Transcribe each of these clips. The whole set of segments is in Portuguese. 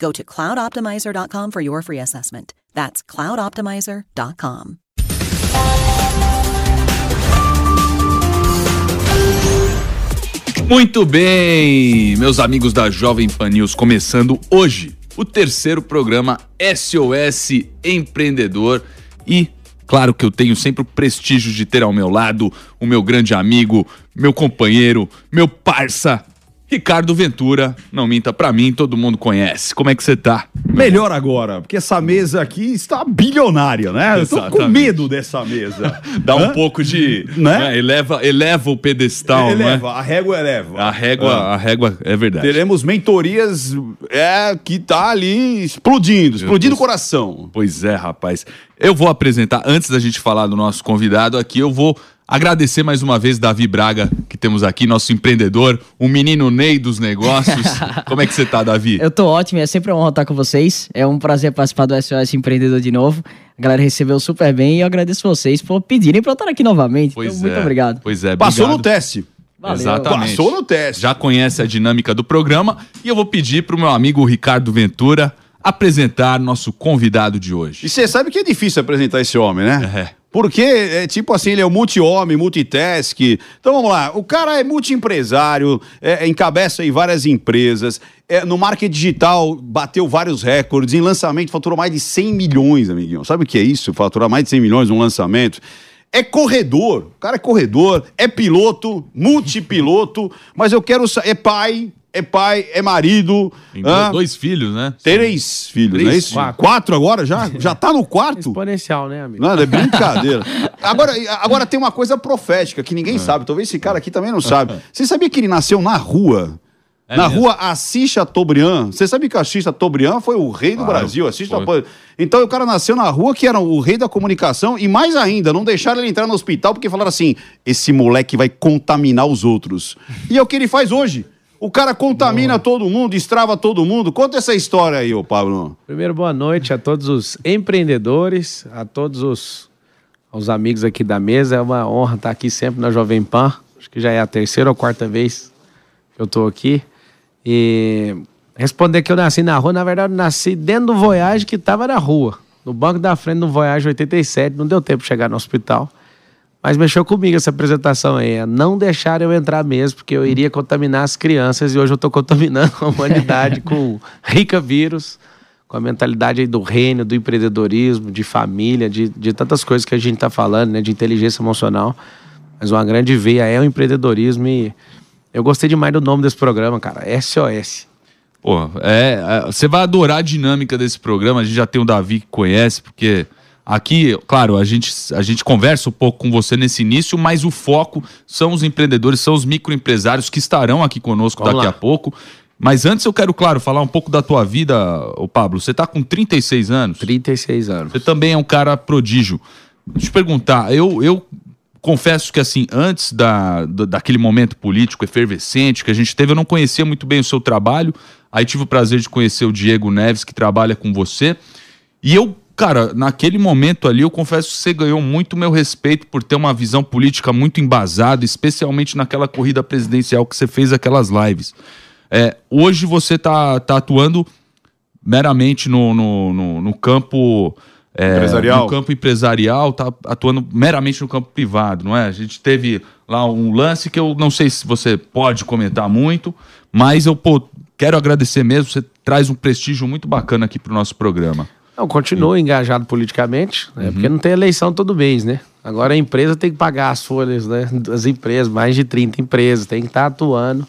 Go to cloudoptimizer.com for your free assessment. That's cloudoptimizer.com. Muito bem, meus amigos da Jovem Pan News, começando hoje o terceiro programa SOS Empreendedor e claro que eu tenho sempre o prestígio de ter ao meu lado o meu grande amigo, meu companheiro, meu parça, Ricardo Ventura, não minta pra mim, todo mundo conhece. Como é que você tá? Melhor agora, porque essa mesa aqui está bilionária, né? Eu tô com medo dessa mesa. Dá um pouco de. Né? né? Eleva, eleva o pedestal, eleva, né? a régua eleva. A régua, Ah. a régua é verdade. Teremos mentorias é, que tá ali explodindo, explodindo o coração. Pois é, rapaz. Eu vou apresentar, antes da gente falar do nosso convidado aqui, eu vou agradecer mais uma vez Davi Braga, que temos aqui, nosso empreendedor, o menino Ney dos negócios. Como é que você tá, Davi? Eu tô ótimo, é sempre uma honra estar com vocês. É um prazer participar do SOS Empreendedor de novo. A galera recebeu super bem e eu agradeço vocês por pedirem pra eu estar aqui novamente. Pois então, muito é. obrigado. Pois é, Passou no teste. Valeu. Exatamente. Passou no teste. Já conhece a dinâmica do programa e eu vou pedir pro meu amigo Ricardo Ventura apresentar nosso convidado de hoje. E você sabe que é difícil apresentar esse homem, né? É. Porque, é, tipo assim, ele é um multi-homem, multitask. Então vamos lá, o cara é multi-empresário, é, encabeça aí várias empresas. é, no marketing digital bateu vários recordes. Em lançamento faturou mais de 100 milhões, amiguinho. Sabe o que é isso? Faturar mais de 100 milhões num lançamento. É corredor, o cara é corredor, é piloto, multipiloto, mas eu quero. É pai, é pai, é marido. Tem do- dois filhos, né? Três filhos, Três não é isso? filhos. Quatro agora já? Já tá no quarto? Exponencial, né, amigo? Não, é brincadeira. Agora, agora tem uma coisa profética que É. ninguém sabe. Talvez esse cara aqui também não sabe. Você sabia que ele nasceu na rua? É na mesmo? rua Assis Chateaubriand. Você sabia que Assis Chateaubriand foi o rei do Claro, Brasil? Assis. Chateaubriand. Então o cara nasceu na rua que era o rei da comunicação e mais ainda, não deixaram ele entrar no hospital porque falaram assim: esse moleque vai contaminar os outros. E é o que ele faz hoje. O cara contamina todo mundo, estrava todo mundo. Conta essa história aí, ô Pablo. Primeiro, boa noite a todos os empreendedores, a todos os, os amigos aqui da mesa. É uma honra estar aqui sempre na Jovem Pan. Acho que já é a terceira ou quarta vez que eu estou aqui. E responder que eu nasci na rua, na verdade, eu nasci dentro do Voyage que estava na rua. No banco da frente do Voyage 87. Não deu tempo de chegar no hospital. Mas mexeu comigo essa apresentação aí. é Não deixaram eu entrar mesmo, porque eu iria contaminar as crianças e hoje eu estou contaminando a humanidade com rica vírus, com a mentalidade aí do reino, do empreendedorismo, de família, de, de tantas coisas que a gente está falando, né? De inteligência emocional. Mas uma grande veia é o empreendedorismo e eu gostei demais do nome desse programa, cara. SOS. Pô, é, é, você vai adorar a dinâmica desse programa. A gente já tem o Davi que conhece, porque aqui, claro, a gente, a gente conversa um pouco com você nesse início, mas o foco são os empreendedores, são os microempresários que estarão aqui conosco daqui a pouco. Mas antes eu quero, claro, falar um pouco da tua vida, ô Pablo. Você tá com 36 anos. 36 anos. Você também é um cara prodígio. Deixa eu te perguntar, eu, eu confesso que assim, antes da- daquele momento político efervescente que a gente teve, eu não conhecia muito bem o seu trabalho. Aí tive o prazer de conhecer o Diego Neves, que trabalha com você. E eu, cara, naquele momento ali, eu confesso que você ganhou muito meu respeito por ter uma visão política muito embasada, especialmente naquela corrida presidencial que você fez aquelas lives. É, hoje você tá, tá atuando meramente no, no, no, no campo é, Empresarial. no campo empresarial, tá atuando meramente no campo privado, não é? A gente teve lá um lance que eu não sei se você pode comentar muito, mas eu pô, quero agradecer mesmo, você traz um prestígio muito bacana aqui pro nosso programa. Não, continuo engajado politicamente, né? porque não tem eleição todo mês, né? Agora a empresa tem que pagar as folhas né? das empresas, mais de 30 empresas, tem que estar atuando.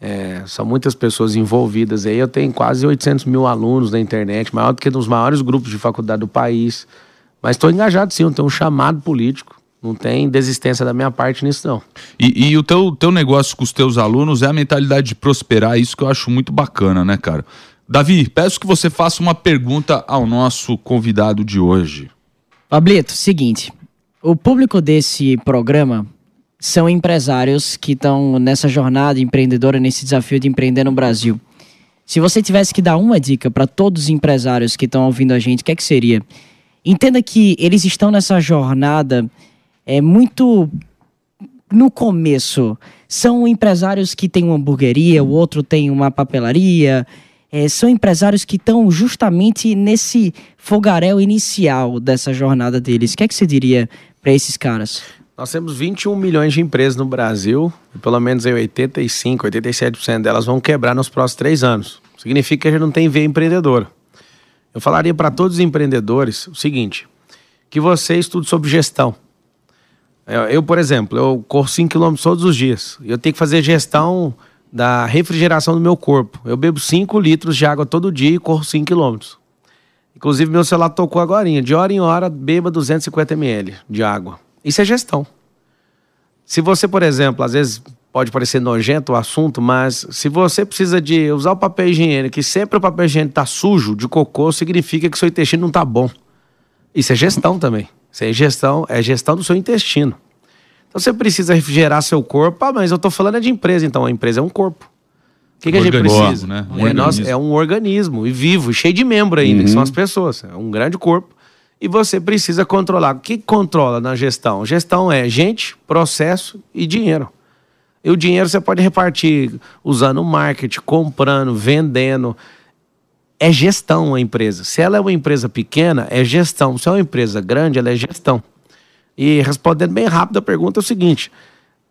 É, são muitas pessoas envolvidas aí. Eu tenho quase 800 mil alunos na internet, maior do que nos maiores grupos de faculdade do país. Mas estou engajado sim, eu tenho um chamado político. Não tem desistência da minha parte nisso, não. E, e o teu, teu negócio com os teus alunos é a mentalidade de prosperar, isso que eu acho muito bacana, né, cara? Davi, peço que você faça uma pergunta ao nosso convidado de hoje. Pablito, seguinte. O público desse programa são empresários que estão nessa jornada empreendedora, nesse desafio de empreender no Brasil. Se você tivesse que dar uma dica para todos os empresários que estão ouvindo a gente, o que é que seria? Entenda que eles estão nessa jornada é muito no começo. São empresários que têm uma hamburgueria, o outro tem uma papelaria. É, são empresários que estão justamente nesse fogaréu inicial dessa jornada deles. O que é que você diria para esses caras? Nós temos 21 milhões de empresas no Brasil e pelo menos aí 85, 87% delas vão quebrar nos próximos três anos. Significa que a gente não tem veia empreendedora. Eu falaria para todos os empreendedores o seguinte: que você estude sobre gestão. Eu, eu, por exemplo, eu corro 5 km todos os dias. Eu tenho que fazer gestão da refrigeração do meu corpo. Eu bebo 5 litros de água todo dia e corro 5 km. Inclusive, meu celular tocou agora. De hora em hora, beba 250 ml de água. Isso é gestão. Se você, por exemplo, às vezes pode parecer nojento o assunto, mas se você precisa de usar o papel higiênico e sempre o papel higiênico está sujo de cocô, significa que seu intestino não está bom. Isso é gestão também. Isso é gestão, é gestão do seu intestino. Então você precisa refrigerar seu corpo. Ah, mas eu estou falando é de empresa, então a empresa é um corpo. O que, que a gente precisa? né? Um é, nós- é um organismo e vivo, cheio de membro ainda, que são as pessoas. É um grande corpo. E você precisa controlar. O que que controla na gestão? Gestão é gente, processo e dinheiro. E o dinheiro você pode repartir usando marketing, comprando, vendendo. É gestão a empresa. Se ela é uma empresa pequena, é gestão. Se é uma empresa grande, ela é gestão. E respondendo bem rápido a pergunta é o seguinte: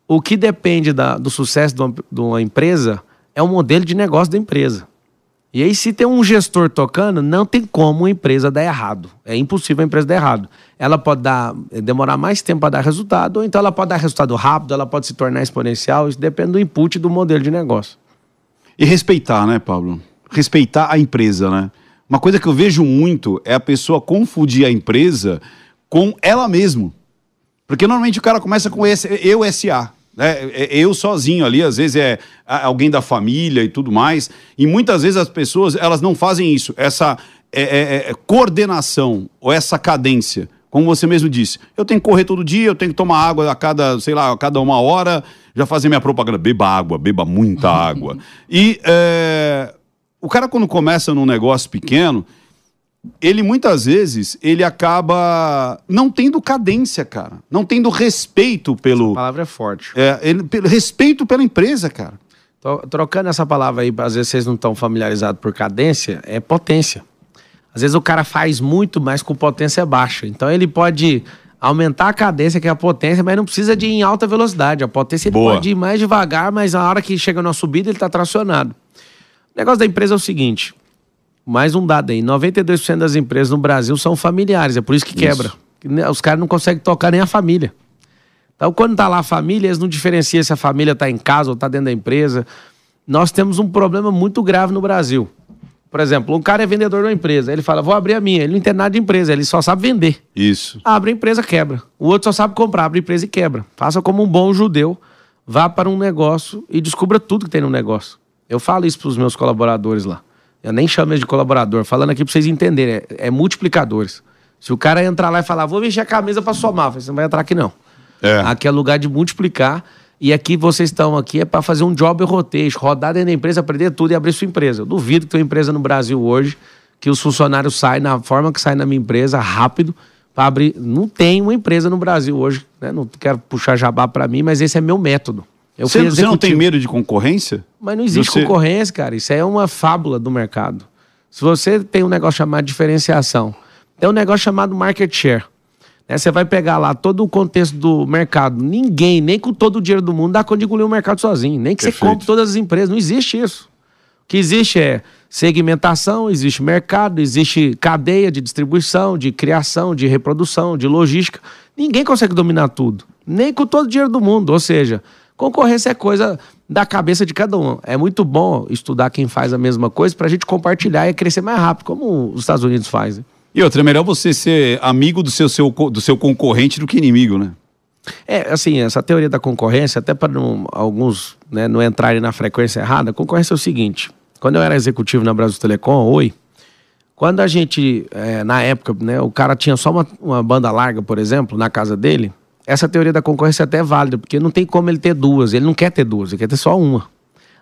o que depende da- do sucesso de uma, de uma empresa é o modelo de negócio da empresa. E aí, se tem um gestor tocando, não tem como uma empresa dar errado. É impossível a empresa dar errado. Ela pode dar, demorar mais tempo para dar resultado, ou então ela pode dar resultado rápido, ela pode se tornar exponencial. Isso depende do input do modelo de negócio. E respeitar, né, Pablo? Respeitar a empresa, né? Uma coisa que eu vejo muito é a pessoa confundir a empresa com ela mesma. Porque normalmente o cara começa com esse, eu SA. Né? É- é Eu sozinho ali, às vezes é alguém da família e tudo mais. E muitas vezes as pessoas elas não fazem isso, essa é, é, é, coordenação ou essa cadência. Como você mesmo disse, eu tenho que correr todo dia, eu tenho que tomar água a cada, sei lá, a cada uma hora, já fazer minha propaganda, beba água, beba muita água. E é, o cara quando começa num negócio pequeno, ele muitas vezes ele acaba não tendo cadência, cara, não tendo respeito A pelo, palavra é forte. é, ele- pelo respeito pela empresa, cara. Tô- trocando essa palavra aí, às vezes vocês não estão familiarizados por cadência, é potência. Às vezes o cara faz muito, mas com potência baixa. Então ele pode aumentar a cadência, que é a potência, mas não precisa de ir em alta velocidade. A potência ele pode ir mais devagar, mas na hora que chega na subida ele está tracionado. O negócio da empresa é o seguinte: mais um dado aí: 92% das empresas no Brasil são familiares, é por isso que quebra. Que ne- Os caras não conseguem tocar nem a família. Então, quando tá lá a família, eles não diferenciam se a família tá em casa ou tá dentro da empresa. Nós temos um problema muito grave no Brasil. Por exemplo, um cara é vendedor de uma empresa, ele fala, vou abrir a minha. Ele não entende nada de empresa, ele só sabe vender. Isso. Abre a empresa, quebra. O outro só sabe comprar, abre a empresa e quebra. Faça como um bom judeu, vá para um negócio e descubra tudo que tem no negócio. Eu falo isso para os meus colaboradores lá. Eu nem chamo eles de colaborador, falando aqui para vocês entenderem, é, é multiplicadores. Se o cara entrar lá e falar, vou mexer a camisa para somar, você não vai entrar aqui não. É. Aqui é lugar de multiplicar. E aqui vocês estão aqui é para fazer um job rotation, rodar dentro da empresa, aprender tudo e abrir sua empresa. Eu duvido que tem uma empresa no Brasil hoje que os funcionários saem na forma que sai na minha empresa, rápido, para abrir. Não tem uma empresa no Brasil hoje, né? Não quero puxar jabá para mim, mas esse é meu método. Eu Você, você não tem medo de concorrência? Mas não existe Você- concorrência, cara. Isso é uma fábula do mercado. Se você tem um negócio chamado diferenciação, tem um negócio chamado market share. né? Você vai pegar lá todo o contexto do mercado. Ninguém, nem com todo o dinheiro do mundo, dá conta de engolir o mercado sozinho. Nem que Perfeito. você compre todas as empresas. Não existe isso. O que existe é segmentação, existe mercado, existe cadeia de distribuição, de criação, de reprodução, de logística. Ninguém consegue dominar tudo, nem com todo o dinheiro do mundo. Ou seja, concorrência é coisa da cabeça de cada um. É muito bom estudar quem faz a mesma coisa para a gente compartilhar e crescer mais rápido, como os Estados Unidos fazem. E outra, é melhor você ser amigo do seu, seu, do seu concorrente do que inimigo, né? É, assim, essa teoria da concorrência, até para alguns né, não entrarem na frequência errada, a concorrência é o seguinte: quando eu era executivo na Brasil Telecom, oi, quando a gente, é, na época, né, o cara tinha só uma, uma banda larga, por exemplo, na casa dele, essa teoria da concorrência é até válida, porque não tem como ele ter duas, ele não quer ter duas, ele quer ter só uma.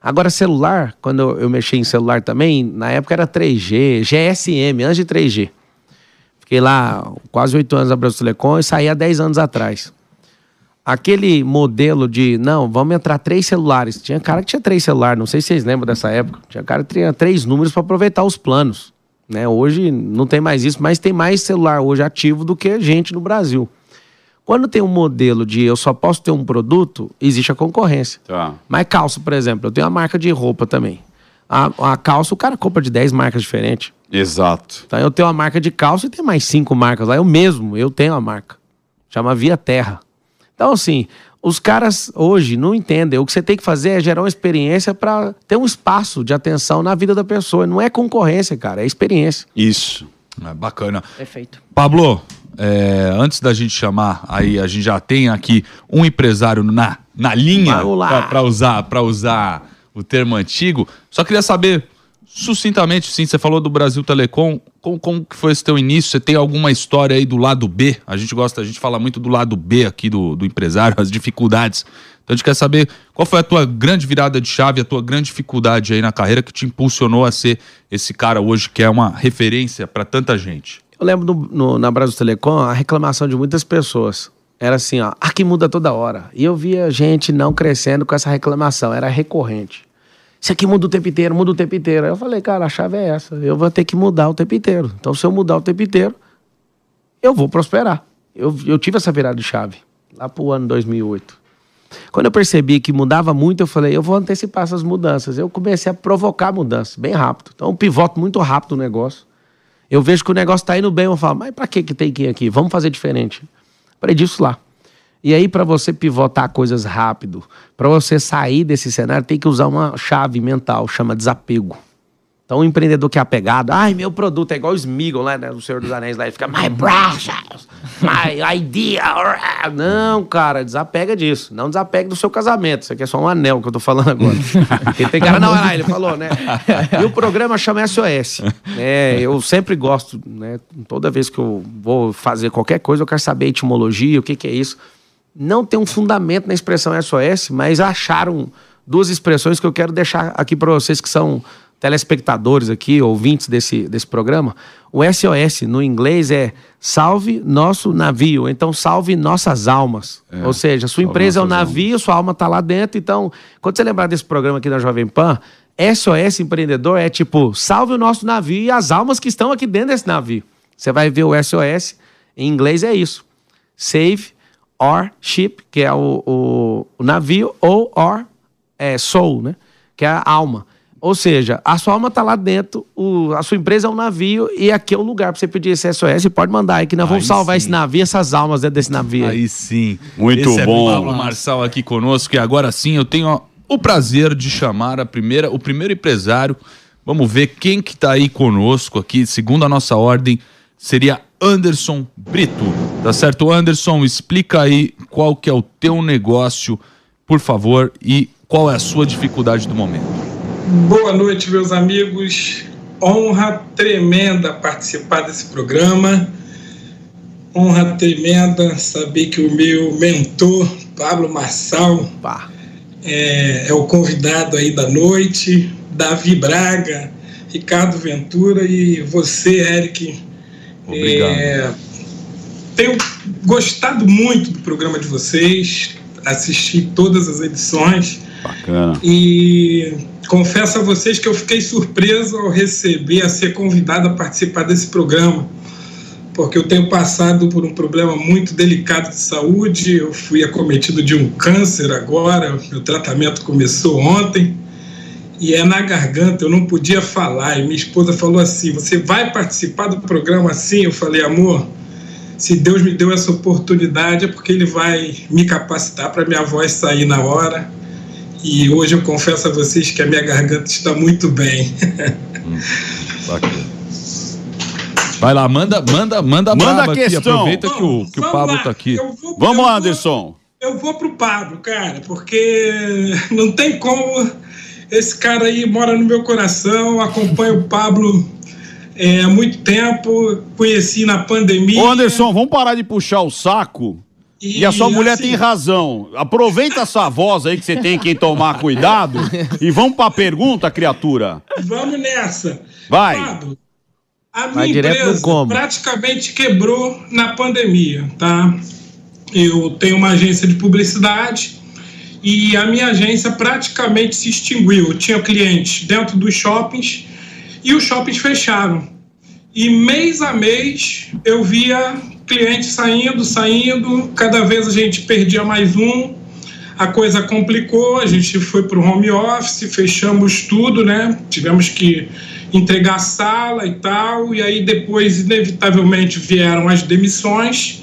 Agora, celular, quando eu, eu mexi em celular também, na época era 3G, GSM, antes de 3G. Fiquei lá quase oito anos na Brasil Telecom e saí há 10 anos atrás aquele modelo de, não, vamos entrar três celulares. Tinha cara que tinha três celulares, não sei se vocês lembram dessa época. Tinha cara que tinha três números para aproveitar os planos. Né? Hoje não tem mais isso, mas tem mais celular hoje ativo do que gente no Brasil. Quando tem um modelo de eu só posso ter um produto, existe a concorrência. Tá. Mas calça, por exemplo, eu tenho uma marca de roupa também. A, a calça, o cara compra de 10 marcas diferentes. Exato. Então eu tenho uma marca de calça e tem mais cinco marcas lá. Eu mesmo, eu tenho a marca. Chama Via Terra. Então, assim, os caras hoje não entendem. O que você tem que fazer é gerar uma experiência para ter um espaço de atenção na vida da pessoa. Não é concorrência, cara, é experiência. Isso. É bacana. Perfeito. Pablo, é, antes da gente chamar, aí a gente já tem aqui um empresário na, na linha para usar para usar o termo antigo. Só queria saber Sucintamente, sim, você falou do Brasil Telecom. Como, como que foi esse teu início? Você tem alguma história aí do lado B? A gente gosta, a gente fala muito do lado B aqui do, do empresário, as dificuldades. Então a gente quer saber qual foi a tua grande virada de chave, a tua grande dificuldade aí na carreira que te impulsionou a ser esse cara hoje que é uma referência para tanta gente. Eu lembro no, no, na Brasil Telecom a reclamação de muitas pessoas. Era assim, ó, aqui muda toda hora. E eu via gente não crescendo com essa reclamação, era recorrente. Isso aqui muda o tempo inteiro, muda o tempo inteiro. Aí eu falei, cara, a chave é essa. Eu vou ter que mudar o tempo inteiro. Então, se eu mudar o tempo inteiro, eu vou prosperar. Eu, eu tive essa virada de chave lá pro ano 2008. Quando eu percebi que mudava muito, eu falei, eu vou antecipar essas mudanças. Eu comecei a provocar mudanças bem rápido. Então, eu pivoto muito rápido o negócio. Eu vejo que o negócio está indo bem, eu falo, mas para que que tem que ir aqui? Vamos fazer diferente. Aprendi isso lá. E aí, para você pivotar coisas rápido, para você sair desse cenário, tem que usar uma chave mental, chama desapego. Então, o empreendedor que é apegado, ai, meu produto é igual o Smigol, né, né, o Senhor dos Anéis lá, ele fica, my precious, my idea. Não, cara, desapega disso. Não desapega do seu casamento. Isso aqui é só um anel que eu tô falando agora. Porque tem cara, não, ele falou, né? E o programa chama SOS. É, eu sempre gosto, né, toda vez que eu vou fazer qualquer coisa, eu quero saber a etimologia, o que, que é isso não tem um fundamento na expressão SOS, mas acharam duas expressões que eu quero deixar aqui para vocês que são telespectadores aqui, ouvintes desse, desse programa. O SOS no inglês é salve nosso navio, então salve nossas almas. É, Ou seja, sua empresa é um navio, almas. sua alma está lá dentro. Então, quando você lembrar desse programa aqui na Jovem Pan, SOS empreendedor é tipo salve o nosso navio e as almas que estão aqui dentro desse navio. Você vai ver o SOS, em inglês é isso. Save or ship, que é o, o, o navio, ou or é, soul, né? Que é a alma. Ou seja, a sua alma está lá dentro, o, a sua empresa é um navio e aqui é o lugar para você pedir esse SOS. Pode mandar aí que nós vamos salvar sim. esse navio, essas almas dentro desse navio. Aí sim. Muito esse bom. É o Marçal aqui conosco e agora sim eu tenho ó, o prazer de chamar a primeira, o primeiro empresário. Vamos ver quem que está aí conosco aqui, segundo a nossa ordem, seria Anderson Brito. Tá certo, Anderson? Explica aí qual que é o teu negócio, por favor, e qual é a sua dificuldade do momento. Boa noite, meus amigos. Honra tremenda participar desse programa. Honra tremenda saber que o meu mentor, Pablo Marçal, é, é o convidado aí da noite. Davi Braga, Ricardo Ventura e você, Eric. Obrigado. É, tenho gostado muito do programa de vocês, assisti todas as edições. Bacana. E confesso a vocês que eu fiquei surpreso ao receber, a ser convidado a participar desse programa, porque eu tenho passado por um problema muito delicado de saúde. Eu fui acometido de um câncer agora, meu tratamento começou ontem. e é na garganta, eu não podia falar. E minha esposa falou assim: Você vai participar do programa assim? Eu falei, amor, se Deus me deu essa oportunidade é porque Ele vai me capacitar para minha voz sair na hora. E hoje eu confesso a vocês que a minha garganta está muito bem. Hum, bacana. Vai lá, manda, manda, manda, manda a questão. Aqui, aproveita que o, que o Pablo está aqui. Vou, Vamos lá, Anderson. Eu vou pro Pablo, cara, porque não tem como. Esse cara aí mora no meu coração, acompanho o Pablo é, há muito tempo, conheci na pandemia. Ô Anderson, vamos parar de puxar o saco. E, e a sua mulher assim, tem razão. Aproveita essa voz aí que você tem que tomar cuidado e vamos para a pergunta, criatura. Vamos nessa. Vai. A minha empresa praticamente quebrou na pandemia, tá? Eu tenho uma agência de publicidade e a minha agência praticamente se extinguiu. Eu tinha clientes dentro dos shoppings e os shoppings fecharam. E mês a mês eu via clientes saindo, saindo, cada vez a gente perdia mais um, a coisa complicou, a gente foi para o home office, fechamos tudo, né? Tivemos que entregar a sala e tal, e aí depois, inevitavelmente, vieram as demissões.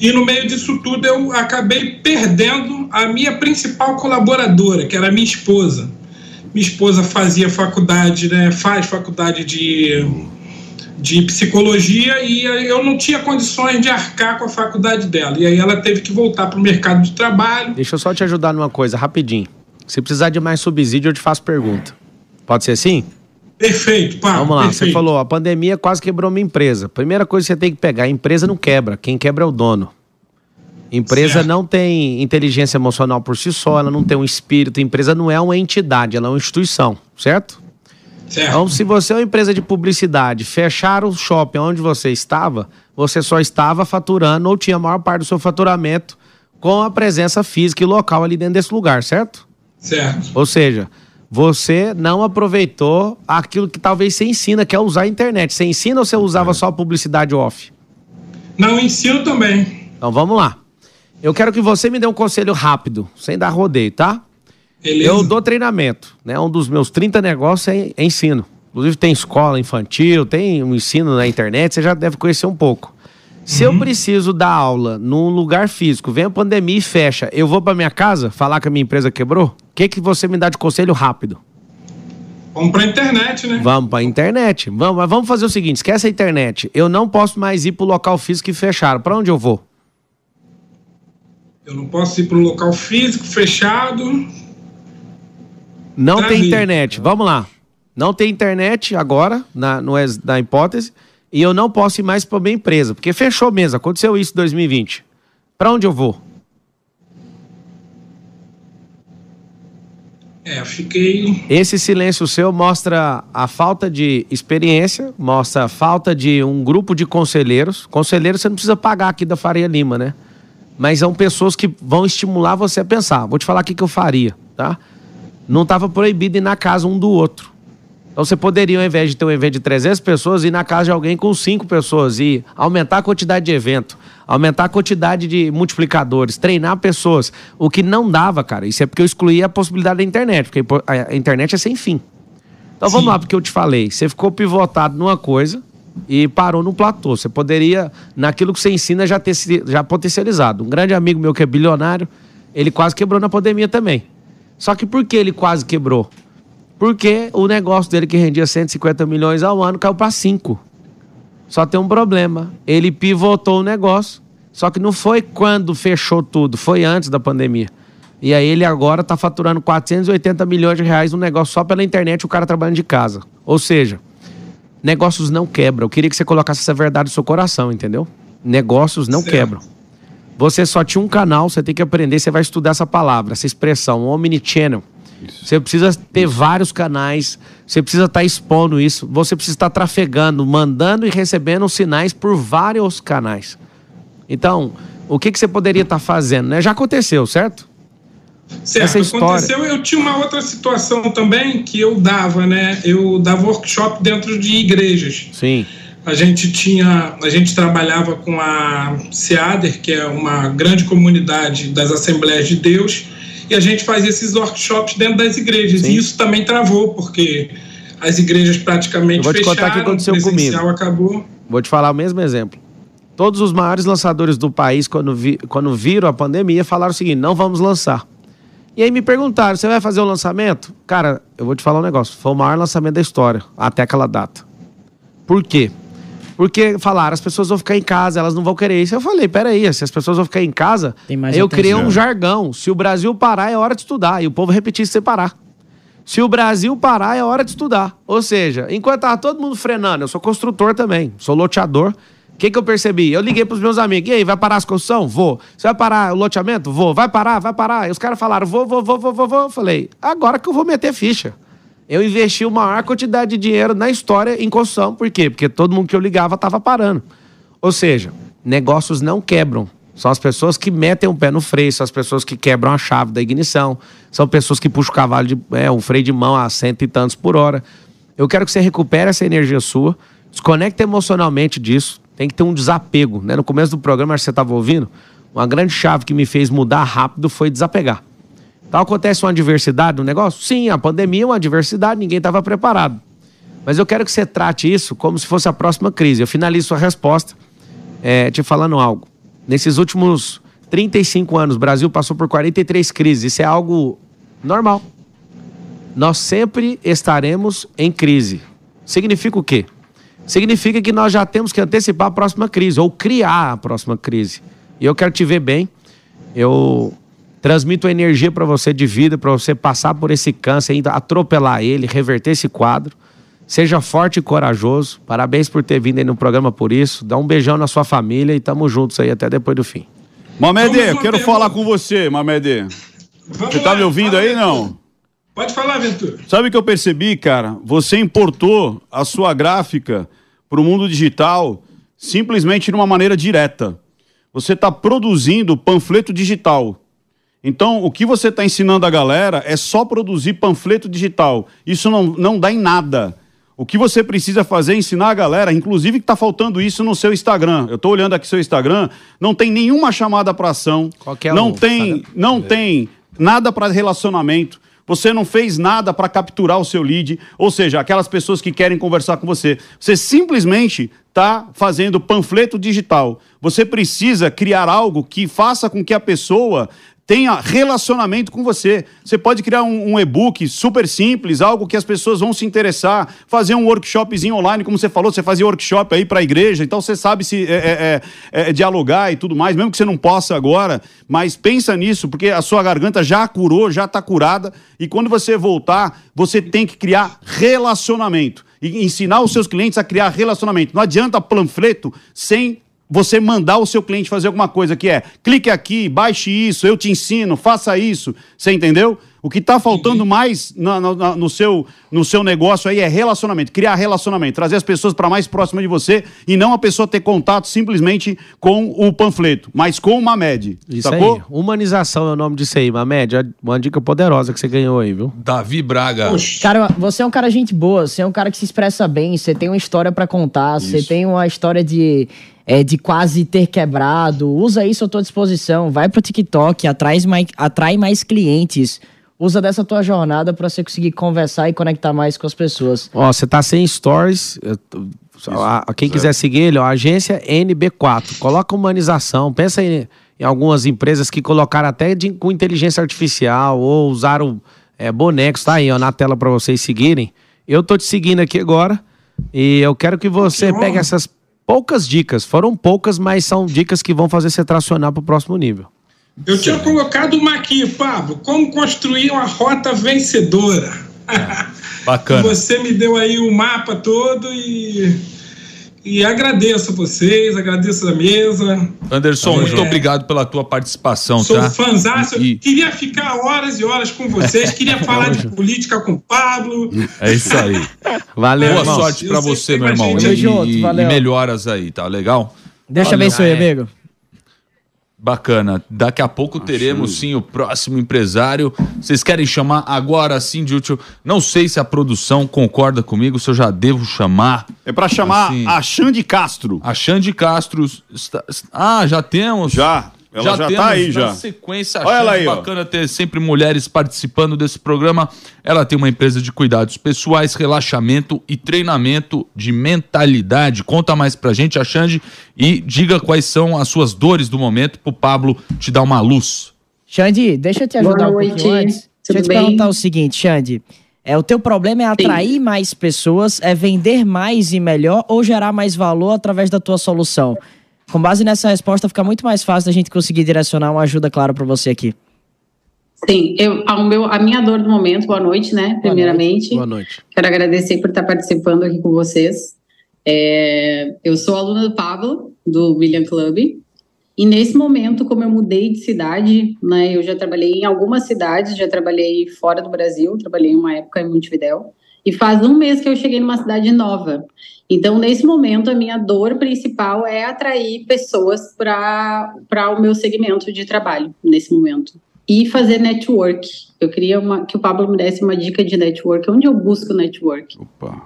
E no meio disso tudo eu acabei perdendo a minha principal colaboradora, que era a minha esposa. Minha esposa fazia faculdade, né, faz faculdade de, de psicologia e eu não tinha condições de arcar com a faculdade dela. E aí ela teve que voltar para o mercado de trabalho. Deixa eu só te ajudar numa coisa, rapidinho. Se precisar de mais subsídio, eu te faço pergunta. Pode ser assim? Perfeito, pá. Vamos lá, perfeito. você falou, a pandemia quase quebrou minha empresa. Primeira coisa que você tem que pegar, a empresa não quebra, quem quebra é o dono. Empresa certo. não tem inteligência emocional por si só, ela não tem um espírito, a empresa não é uma entidade, ela é uma instituição, certo? Certo. Então, se você é uma empresa de publicidade, fechar o shopping onde você estava, você só estava faturando ou tinha a maior parte do seu faturamento com a presença física e local ali dentro desse lugar, certo? Certo. Ou seja, você não aproveitou aquilo que talvez você ensina, que é usar a internet. Você ensina ou você usava só a publicidade off? Não, ensino também. Então vamos lá. Eu quero que você me dê um conselho rápido, sem dar rodeio, tá? Beleza. Eu dou treinamento, né? Um dos meus 30 negócios é, é ensino. Inclusive tem escola infantil, tem um ensino na internet, você já deve conhecer um pouco. Se uhum. eu preciso dar aula num lugar físico, vem a pandemia e fecha, eu vou para minha casa falar que a minha empresa quebrou? O que, que você me dá de conselho rápido? Vamos para internet, né? Vamos para internet. Vamos, mas vamos fazer o seguinte: esquece a internet. Eu não posso mais ir para o local físico e fecharam. Para onde eu vou? Eu não posso ir para o local físico fechado. Não tem tá internet. Vamos lá. Não tem internet agora, na, no, na hipótese e eu não posso ir mais para minha empresa, porque fechou mesmo, aconteceu isso em 2020. Para onde eu vou? É, fiquei. Esse silêncio seu mostra a falta de experiência, mostra a falta de um grupo de conselheiros. Conselheiros você não precisa pagar aqui da Faria Lima, né? Mas são pessoas que vão estimular você a pensar. Vou te falar o que eu faria, tá? Não estava proibido ir na casa um do outro. Então você poderia, ao invés de ter um evento de 300 pessoas, ir na casa de alguém com 5 pessoas e aumentar a quantidade de evento, aumentar a quantidade de multiplicadores, treinar pessoas. O que não dava, cara, isso é porque eu excluí a possibilidade da internet, porque a internet é sem fim. Então Sim. vamos lá, porque eu te falei. Você ficou pivotado numa coisa e parou no platô. Você poderia, naquilo que você ensina, já ter já potencializado. Um grande amigo meu que é bilionário, ele quase quebrou na pandemia também. Só que por que ele quase quebrou? Porque o negócio dele que rendia 150 milhões ao ano caiu para 5. Só tem um problema. Ele pivotou o negócio. Só que não foi quando fechou tudo, foi antes da pandemia. E aí ele agora está faturando 480 milhões de reais no negócio só pela internet, o cara trabalhando de casa. Ou seja, negócios não quebram. Eu queria que você colocasse essa verdade no seu coração, entendeu? Negócios não certo. quebram. Você só tinha um canal, você tem que aprender, você vai estudar essa palavra, essa expressão, omnichannel. Isso. Você precisa ter isso. vários canais, você precisa estar tá expondo isso, você precisa estar tá trafegando, mandando e recebendo sinais por vários canais. Então, o que, que você poderia estar tá fazendo? Né? Já aconteceu, certo? Certo, Essa história... aconteceu. Eu tinha uma outra situação também que eu dava, né? Eu dava workshop dentro de igrejas. Sim. A gente tinha, a gente trabalhava com a SEADER, que é uma grande comunidade das Assembleias de Deus, e a gente fazia esses workshops dentro das igrejas. Sim. E isso também travou, porque as igrejas praticamente Eu vou te contar o que fecharam, aconteceu o comigo. acabou. Vou te falar o mesmo exemplo. Todos os maiores lançadores do país, quando, vi- quando viram a pandemia, falaram o seguinte: não vamos lançar. E aí me perguntaram: você vai fazer o lançamento? Cara, eu vou te falar um negócio: foi o maior lançamento da história, até aquela data. Por quê? Porque falaram, as pessoas vão ficar em casa, elas não vão querer isso. Eu falei, peraí, se as pessoas vão ficar em casa, Tem mais eu atenção. criei um jargão. Se o Brasil parar, é hora de estudar. E o povo repetir sem parar. Se o Brasil parar, é hora de estudar. Ou seja, enquanto tava todo mundo frenando, eu sou construtor também, sou loteador. O que, que eu percebi? Eu liguei pros meus amigos, e aí, vai parar as construção? Vou. Você vai parar o loteamento? Vou. Vai parar? Vai parar. E os caras falaram, vou, vou, vou, vou, vou, vou. Eu falei, agora que eu vou meter ficha. Eu investi a maior quantidade de dinheiro na história em construção. Por quê? Porque todo mundo que eu ligava tava parando. Ou seja, negócios não quebram. São as pessoas que metem o pé no freio, são as pessoas que quebram a chave da ignição, são pessoas que puxam o cavalo de é, o freio de mão a cento e tantos por hora. Eu quero que você recupere essa energia sua, desconecte emocionalmente disso, tem que ter um desapego. Né? No começo do programa, acho que você estava ouvindo, uma grande chave que me fez mudar rápido foi desapegar. Então acontece uma adversidade no negócio? Sim, a pandemia é uma adversidade, ninguém estava preparado. Mas eu quero que você trate isso como se fosse a próxima crise. Eu finalizo sua resposta é, te falando algo. Nesses últimos 35 anos, o Brasil passou por 43 crises. Isso é algo normal. Nós sempre estaremos em crise. Significa o quê? Significa que nós já temos que antecipar a próxima crise ou criar a próxima crise. E eu quero te ver bem. Eu transmito energia para você de vida, para você passar por esse câncer, ainda atropelar ele, reverter esse quadro. Seja forte e corajoso. Parabéns por ter vindo aí no programa por isso. Dá um beijão na sua família e tamo juntos aí até depois do fim. Mamede, uma quero pergunta. falar com você, Mamede. Você tá lá, me ouvindo aí, Ventura. não? Pode falar, Ventura. Sabe o que eu percebi, cara? Você importou a sua gráfica para o mundo digital simplesmente de uma maneira direta. Você está produzindo panfleto digital. Então, o que você está ensinando a galera é só produzir panfleto digital. Isso não, não dá em nada. O que você precisa fazer é ensinar a galera, inclusive que está faltando isso no seu Instagram. Eu estou olhando aqui seu Instagram, não tem nenhuma chamada para ação, Qualquer não um, tem, não tem nada para relacionamento. Você não fez nada para capturar o seu lead, ou seja, aquelas pessoas que querem conversar com você. Você simplesmente está fazendo panfleto digital. Você precisa criar algo que faça com que a pessoa tenha relacionamento com você. Você pode criar um, um e-book super simples, algo que as pessoas vão se interessar, fazer um workshopzinho online, como você falou, você fazia workshop aí para a igreja, então você sabe se é, é, é, é, dialogar e tudo mais, mesmo que você não possa agora, mas pensa nisso, porque a sua garganta já curou, já está curada, e quando você voltar, você tem que criar relacionamento e ensinar os seus clientes a criar relacionamento. Não adianta panfleto sem você mandar o seu cliente fazer alguma coisa que é clique aqui, baixe isso, eu te ensino, faça isso. Você entendeu? O que está faltando mais na- na- na- no, seu, no seu negócio aí é relacionamento, criar relacionamento, trazer as pessoas para mais próximas de você e não a pessoa ter contato simplesmente com o panfleto, mas com uma MED. Isso sacou? aí. Humanização é o nome disso aí, Mamed. Uma dica poderosa que você ganhou aí, viu? Davi Braga. Poxa, Cara, você é um cara gente boa, você é um cara que se expressa bem, você tem uma história pra contar, você tem uma história de, é, de quase ter quebrado. Usa isso à tua disposição, vai pro TikTok, atrai mais, atrai mais clientes. Usa dessa tua jornada pra você conseguir conversar e conectar mais com as pessoas. Ó, você tá sem stories. eu tô- a- a- quem quiser seguir ele, ó, agência NB4. Coloca humanização. Pensa em, em algumas empresas que colocaram até de- com inteligência artificial ou usaram é, bonecos. Tá aí, ó, na tela pra vocês seguirem. Eu tô te seguindo aqui agora e eu quero que você Que pegue essas poucas dicas. Foram poucas, mas são dicas que vão fazer você tracionar pro próximo nível. eu tinha colocado uma aqui, Pablo. Como construir uma rota vencedora? Bacana. Você me deu aí o mapa todo e, e agradeço a vocês, agradeço a mesa. Anderson, Tamo muito obrigado pela tua participação, Sou tá? fãzaço. E- Queria ficar horas e horas com vocês, queria falar de política com o Pablo. É isso aí. Valeu, Boa irmão. sorte sei você, meu irmão. E, Tamo junto, e- valeu. e melhoras aí, tá legal? Te Valeu. abençoe, É. amigo. Bacana. Daqui a pouco teremos sim o próximo empresário. Vocês querem chamar agora sim, Júlio? Não sei se a produção concorda comigo, se eu já devo chamar. É para chamar Assim. a Xande Castro. A Xande Castro. Ah, já temos? Já. Ela já tá aí, já. Sequência, Olha ela achando aí, ó. bacana ter sempre mulheres participando desse programa. Ela tem uma empresa de cuidados pessoais, relaxamento e treinamento de mentalidade. Conta mais pra gente, a Xande, e diga quais são as suas dores do momento pro Pablo te dar uma luz. Xande, deixa eu te ajudar Boa um noite, pouquinho antes. Deixa eu tudo te bem? perguntar o seguinte, Xande. É, o teu problema é atrair mais pessoas, é vender mais e melhor ou gerar mais valor através da tua solução? Com base nessa resposta, fica muito mais fácil da gente conseguir direcionar uma ajuda clara para você aqui. Sim, eu, ao meu, a minha dor do momento, boa noite, né? Primeiramente, Boa noite. quero agradecer por estar participando aqui com vocês. É, eu sou aluna do Pablo, do William Club, e nesse momento, como eu mudei de cidade, né? Eu já trabalhei em algumas cidades, já trabalhei fora do Brasil, trabalhei uma época em Montevidéu, e faz um mês que eu cheguei numa cidade nova. Então, nesse momento, a minha dor principal é atrair pessoas para o meu segmento de trabalho, nesse momento. E fazer network. Eu queria uma, que o Pablo me desse uma dica de network. Onde eu busco network? Opa.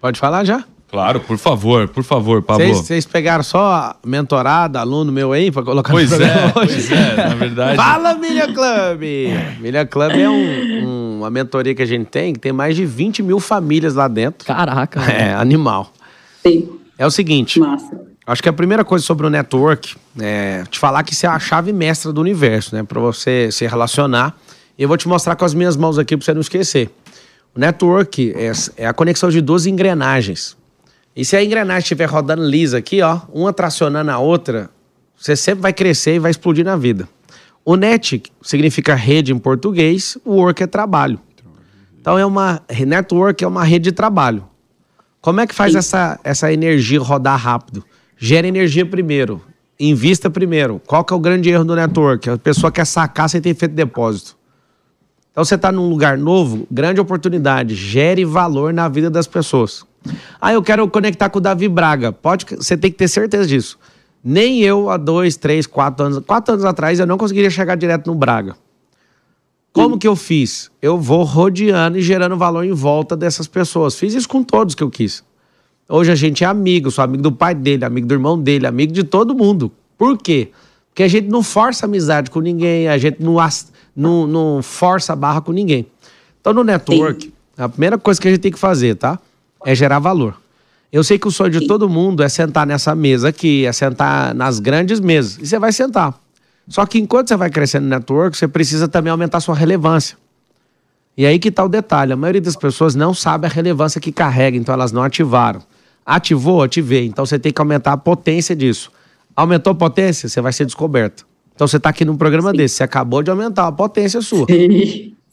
Pode falar já? Claro, por favor, por favor, Pablo. Vocês pegaram só mentorada, aluno meu aí, pra colocar Pois no é, programa hoje? pois é, na verdade. Fala, Milha Club! Milha Club é um- uma mentoria que a gente tem, que tem mais de 20 mil famílias lá dentro. Caraca. É, animal. Sim, É o seguinte, massa. acho que a primeira coisa sobre o network é te falar que isso é a chave mestra do universo, né? Pra você se relacionar. E eu vou te mostrar com as minhas mãos aqui pra você não esquecer. O network é, é a conexão de duas engrenagens. E se a engrenagem estiver rodando lisa aqui, ó, uma tracionando a outra, você sempre vai crescer e vai explodir na vida. O net significa rede em português, o work é trabalho. Então é uma network é uma rede de trabalho. Como é que faz essa, essa energia rodar rápido? Gera energia primeiro, invista primeiro. Qual que é o grande erro do network? A pessoa quer sacar sem ter feito depósito. Então você está num lugar novo, grande oportunidade, gere valor na vida das pessoas. Ah, eu quero conectar com o Davi Braga. Pode, você tem que ter certeza disso. Nem eu, há dois, três, quatro anos, quatro anos atrás, eu não conseguiria chegar direto no Braga. Como que eu fiz? Eu vou rodeando e gerando valor em volta dessas pessoas. Fiz isso com todos que eu quis. Hoje a gente é amigo, sou amigo do pai dele, amigo do irmão dele, amigo de todo mundo. Por quê? Porque a gente não força amizade com ninguém, a gente não, não, não força a barra com ninguém. Então no network, a primeira coisa que a gente tem que fazer, tá? É gerar valor. Eu sei que o sonho de todo mundo é sentar nessa mesa aqui, é sentar nas grandes mesas. E você vai sentar. Só que enquanto você vai crescendo no network, você precisa também aumentar sua relevância. E aí que tá o detalhe. A maioria das pessoas não sabe a relevância que carrega, então elas não ativaram. Ativou, ativei. Então você tem que aumentar a potência disso. Aumentou a potência, você vai ser descoberto. Então você tá aqui num programa desse, você acabou de aumentar a potência sua.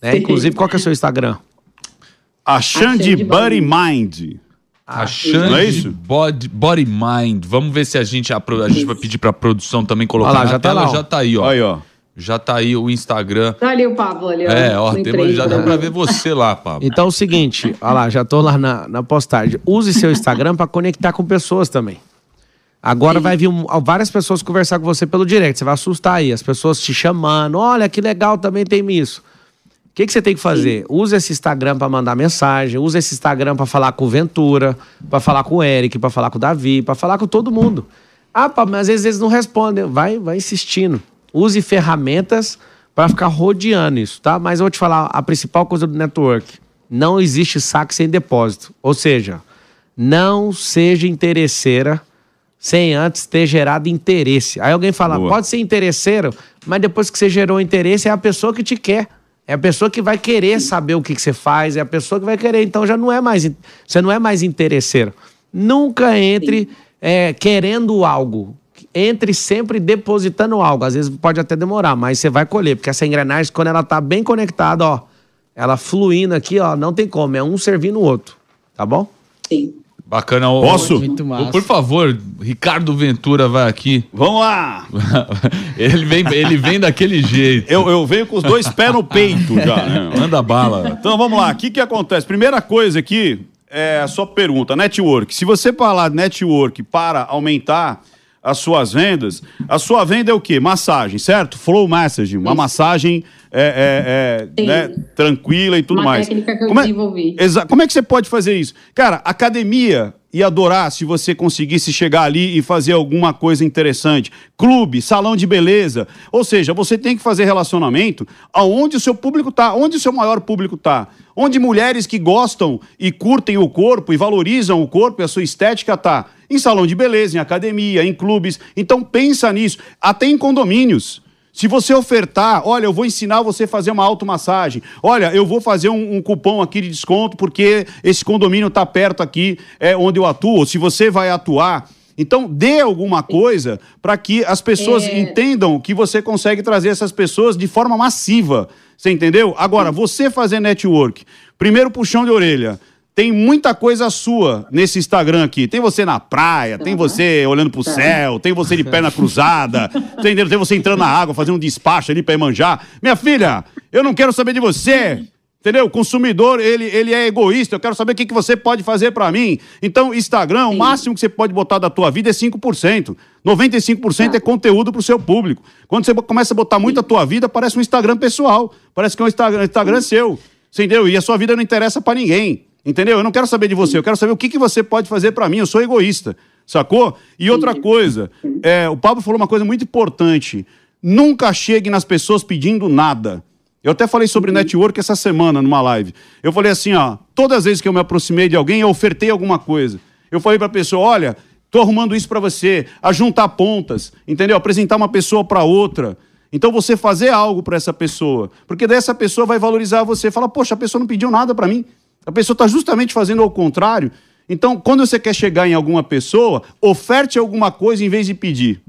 né? Inclusive, qual que é o seu Instagram? A Xande Buddy. Mind. A Xande Não é isso? Body, Body Mind. Vamos ver se a gente, a, a gente vai pedir pra produção também colocar Olha lá, na já tá tela. lá, ó. já tá aí, ó. Aí, ó. Já tá aí o Instagram. Olha ali o Pablo ali, ó. É, ó, no já dá empreende pra ver você lá, Pablo. Então é o seguinte, olha lá, já tô lá na, na postagem. Use seu Instagram para conectar com pessoas também. Agora vai vir um- várias pessoas conversar com você pelo direct. Você vai assustar aí, as pessoas te chamando. Olha que legal, também tem isso. O que, que você tem que fazer? Use esse Instagram para mandar mensagem, use esse Instagram para falar com o Ventura, para falar com o Eric, para falar com o Davi, para falar com todo mundo. Ah, pá, mas às vezes eles não respondem. Vai, vai insistindo. Use ferramentas para ficar rodeando isso, tá? Mas eu vou te falar a principal coisa do network. Não existe saque sem depósito. Ou seja, não seja interesseira sem antes ter gerado interesse. Aí alguém fala, Boa. pode ser interesseiro, mas depois que você gerou interesse, é a pessoa que te quer. É a pessoa que vai querer saber o que, que você faz, é a pessoa que vai querer. Então já não é mais. Você não é mais interesseiro. Nunca entre é, querendo algo. Entre sempre depositando algo. Às vezes pode até demorar, mas você vai colher, porque essa engrenagem, quando ela tá bem conectada, ó, ela fluindo aqui, ó, não tem como. É um servindo o outro. Tá bom? Sim. Bacana. Posso? Muito massa. Por favor, Ricardo Ventura vai aqui. Vamos lá. ele, vem, ele vem daquele jeito. Eu, eu venho com os dois pés no peito já, né? Manda bala. Então vamos lá, o que, que acontece? Primeira coisa aqui é a sua pergunta, network. Se você falar network para aumentar as suas vendas, a sua venda é o quê? Massagem, certo? Flow massaging, uma Isso. massagem é, é, é, né, tranquila e tudo Uma mais. técnica que eu Como é- desenvolvi. Exa- Como é que você pode fazer isso? Cara, academia ia adorar se você conseguisse chegar ali e fazer alguma coisa interessante. Clube, salão de beleza. Ou seja, você tem que fazer relacionamento aonde o seu público está, onde o seu maior público está. Onde mulheres que gostam e curtem o corpo e valorizam o corpo e a sua estética tá. Em salão de beleza, em academia, em clubes. Então pensa nisso. Até em condomínios. Se você ofertar, olha, eu vou ensinar você a fazer uma automassagem. Olha, eu vou fazer um, um cupom aqui de desconto porque esse condomínio está perto aqui é, onde eu atuo. Se você vai atuar, então, dê alguma coisa para que as pessoas é... entendam que você consegue trazer essas pessoas de forma massiva. Você entendeu? Agora, você fazer network, primeiro puxão de orelha. Tem muita coisa sua nesse Instagram aqui. Tem você na praia, tem você olhando pro céu, tem você de perna cruzada, entendeu? Tem você entrando na água, fazendo um despacho ali pra manjar. Minha filha, eu não quero saber de você. Entendeu? O consumidor, ele, ele é egoísta. Eu quero saber o que, que você pode fazer para mim. Então, Instagram, Sim. o máximo que você pode botar da tua vida é 5%. 95% ah. é conteúdo pro seu público. Quando você começa a botar muito a tua vida, parece um Instagram pessoal. Parece que é um Instagram, Instagram seu. Entendeu? E a sua vida não interessa para ninguém. Entendeu? Eu não quero saber de você, eu quero saber o que, que você pode fazer para mim. Eu sou egoísta, sacou? E outra coisa, é, o Pablo falou uma coisa muito importante. Nunca chegue nas pessoas pedindo nada. Eu até falei sobre uhum. network essa semana numa live. Eu falei assim, ó, todas as vezes que eu me aproximei de alguém, eu ofertei alguma coisa. Eu falei para a pessoa, olha, tô arrumando isso para você, a juntar pontas, entendeu? Apresentar uma pessoa para outra. Então você fazer algo para essa pessoa, porque daí essa pessoa vai valorizar você, fala, poxa, a pessoa não pediu nada para mim. A pessoa está justamente fazendo ao contrário. Então, quando você quer chegar em alguma pessoa, oferte alguma coisa em vez de pedir.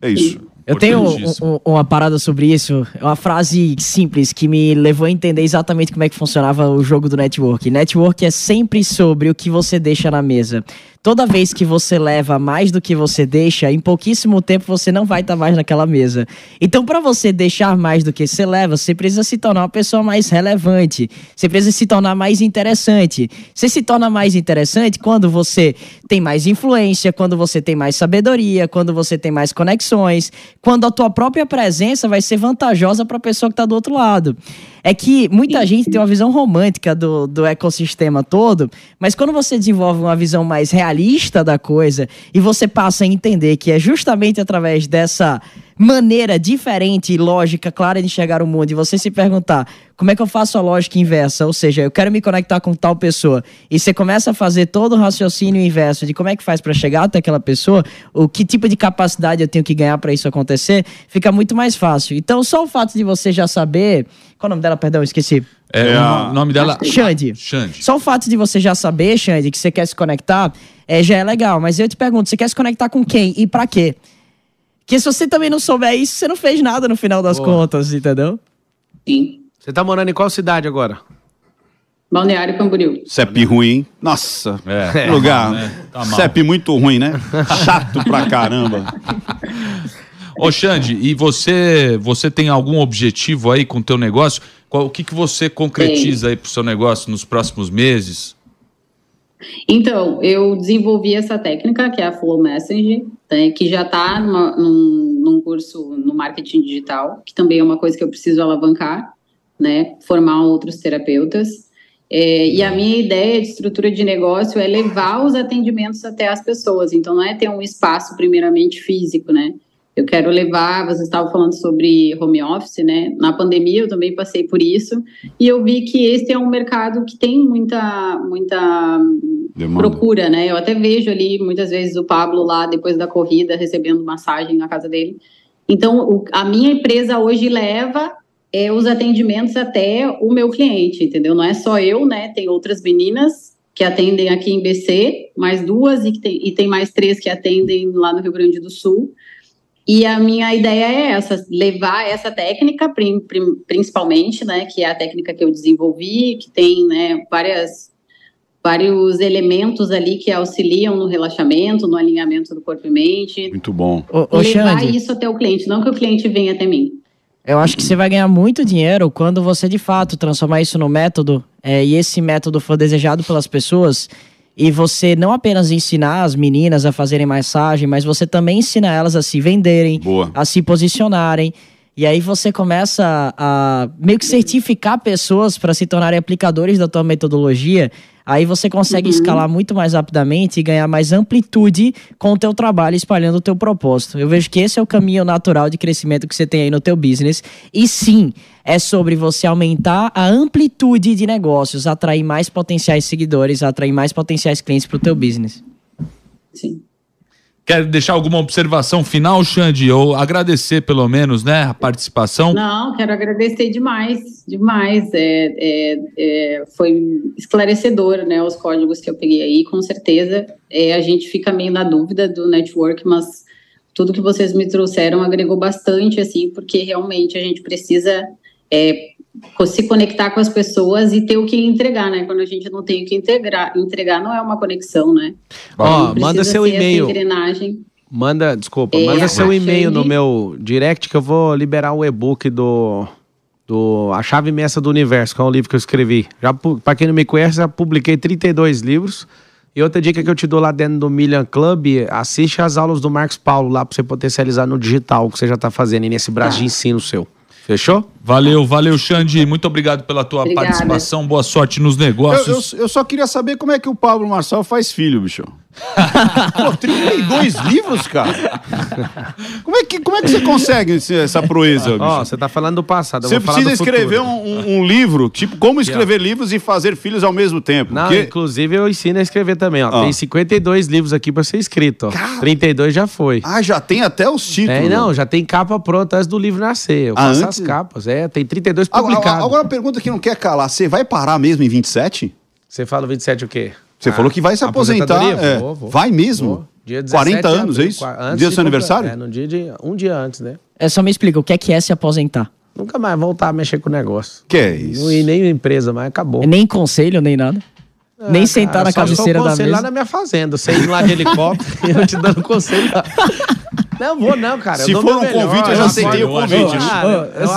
É isso. Eu tenho um, uma parada sobre isso, é uma frase simples que me levou a entender exatamente como é que funcionava o jogo do network. Network é sempre sobre o que você deixa na mesa toda vez que você leva mais do que você deixa, em pouquíssimo tempo você não vai estar tá mais naquela mesa. Então, para você deixar mais do que você leva, você precisa se tornar uma pessoa mais relevante. Você precisa se tornar mais interessante. Você se torna mais interessante quando você tem mais influência, quando você tem mais sabedoria, quando você tem mais conexões, quando a tua própria presença vai ser vantajosa para a pessoa que está do outro lado. É que muita gente tem uma visão romântica do, do ecossistema todo, mas quando você desenvolve uma visão mais realista da coisa e você passa a entender que é justamente através dessa maneira diferente e lógica clara de enxergar o mundo e você se perguntar como é que eu faço a lógica inversa, ou seja, eu quero me conectar com tal pessoa. E você começa a fazer todo o raciocínio inverso de como é que faz para chegar até aquela pessoa, o que tipo de capacidade eu tenho que ganhar para isso acontecer, fica muito mais fácil. Então, só o fato de você já saber, qual é o nome dela, perdão, esqueci. É, o nome dela Xande. Xande. Só o fato de você já saber, Xande, que você quer se conectar, é, já é legal, mas eu te pergunto, você quer se conectar com quem e para quê? Que se você também não souber isso, você não fez nada no final das Boa. contas, entendeu? Sim. Você tá morando em qual cidade agora? Balneário Camboriú. CEP ruim. Nossa, é, lugar. É, tá CEP muito ruim, né? Chato pra caramba. Ô Xande, e você, você tem algum objetivo aí com o teu negócio? Qual, o que, que você concretiza Sim. aí pro seu negócio nos próximos meses? Então, eu desenvolvi essa técnica, que é a Flow Messenger, né, que já está num, num curso no marketing digital, que também é uma coisa que eu preciso alavancar, né, formar outros terapeutas. É, e a minha ideia de estrutura de negócio é levar os atendimentos até as pessoas. Então, não é ter um espaço primeiramente físico, né? Eu quero levar, você estava falando sobre home office, né? Na pandemia eu também passei por isso e eu vi que esse é um mercado que tem muita muita Demanda. procura, né? Eu até vejo ali muitas vezes o Pablo lá depois da corrida recebendo massagem na casa dele. Então, o, a minha empresa hoje leva é, os atendimentos até o meu cliente, entendeu? Não é só eu, né? Tem outras meninas que atendem aqui em BC, mais duas e, tem, e tem mais três que atendem lá no Rio Grande do Sul. E a minha ideia é essa, levar essa técnica, principalmente, né, que é a técnica que eu desenvolvi, que tem, né, várias, vários elementos ali que auxiliam no relaxamento, no alinhamento do corpo e mente. Muito bom. O, o levar Xande, isso até o cliente, não que o cliente venha até mim. Eu acho que você vai ganhar muito dinheiro quando você, de fato, transformar isso no método, é, e esse método for desejado pelas pessoas, e você não apenas ensinar as meninas a fazerem massagem, mas você também ensina elas a se venderem, Boa. a se posicionarem. E aí você começa a meio que certificar pessoas para se tornarem aplicadores da tua metodologia Aí você consegue escalar muito mais rapidamente e ganhar mais amplitude com o teu trabalho, espalhando o teu propósito. Eu vejo que esse é o caminho natural de crescimento que você tem aí no teu business. E sim, é sobre você aumentar a amplitude de negócios, atrair mais potenciais seguidores, atrair mais potenciais clientes para o teu business. Sim. Quer deixar alguma observação final, Xande? Ou agradecer, pelo menos, né, a participação? Não, quero agradecer demais, demais. É, é, é, foi esclarecedor, né, os códigos que eu peguei aí, com certeza. É, a gente fica meio na dúvida do network, mas tudo que vocês me trouxeram agregou bastante, assim, porque realmente a gente precisa é, se conectar com as pessoas e ter o que entregar, né? Quando a gente não tem o que integrar, entregar não é uma conexão, né? Ó, Precisa manda seu e-mail. Manda, desculpa, É, manda seu e-mail no meu direct que eu vou liberar o e-book do, do A Chave Imensa do Universo, que é um livro que eu escrevi. Já, pra quem não me conhece, já publiquei 32 livros. E outra dica que eu te dou lá dentro do Million Club, assiste as aulas do Marcos Paulo lá pra você potencializar no digital, que você já tá fazendo e nesse braço de ensino seu. Fechou? Valeu, valeu, Xande. Muito obrigado pela tua Obrigada. participação. Boa sorte nos Eu, eu, negócios. eu só queria saber como é que o Pablo Marçal faz filho, bicho. Pô, 32 livros, cara. Como é que, como é que você consegue esse- essa proeza, bicho? Ó, você tá falando do passado. eu Você precisa escrever um, um- livro, tipo, como escrever livros e fazer filhos ao mesmo tempo. Não, porque- inclusive eu ensino a escrever também, ó. Ah. Tem 52 livros aqui pra ser escrito, ó. 32 já foi. Ah, já tem até os títulos. É, não, já tem capa pronta antes do livro nascer. Eu Ah, faço antes? as capas. É, tem 32 Agora, publicados. agora uma pergunta que não quer calar. Você vai parar mesmo em 27? Você fala 27 o quê? Você Ah, falou que vai se aposentar. aposentadoria? é. Vou, vou. Vai mesmo? Vou. Dia 17 40 de anos, é abril, isso? qua- antes Dia do seu aniversário? É, no dia de, um dia antes, né? É só me explica, o que é que é se aposentar? Nunca mais voltar a mexer com o negócio. Que é isso? Não ir nem em empresa, mas acabou. Nem conselho, nem nada. nem sentar na É, cabeceira da conselho mesa. lá na minha fazenda. Você ir lá de helicóptero e eu te dando conselho lá. Não vou não, cara. Se for um melhor, convite, eu já aceitei o convite.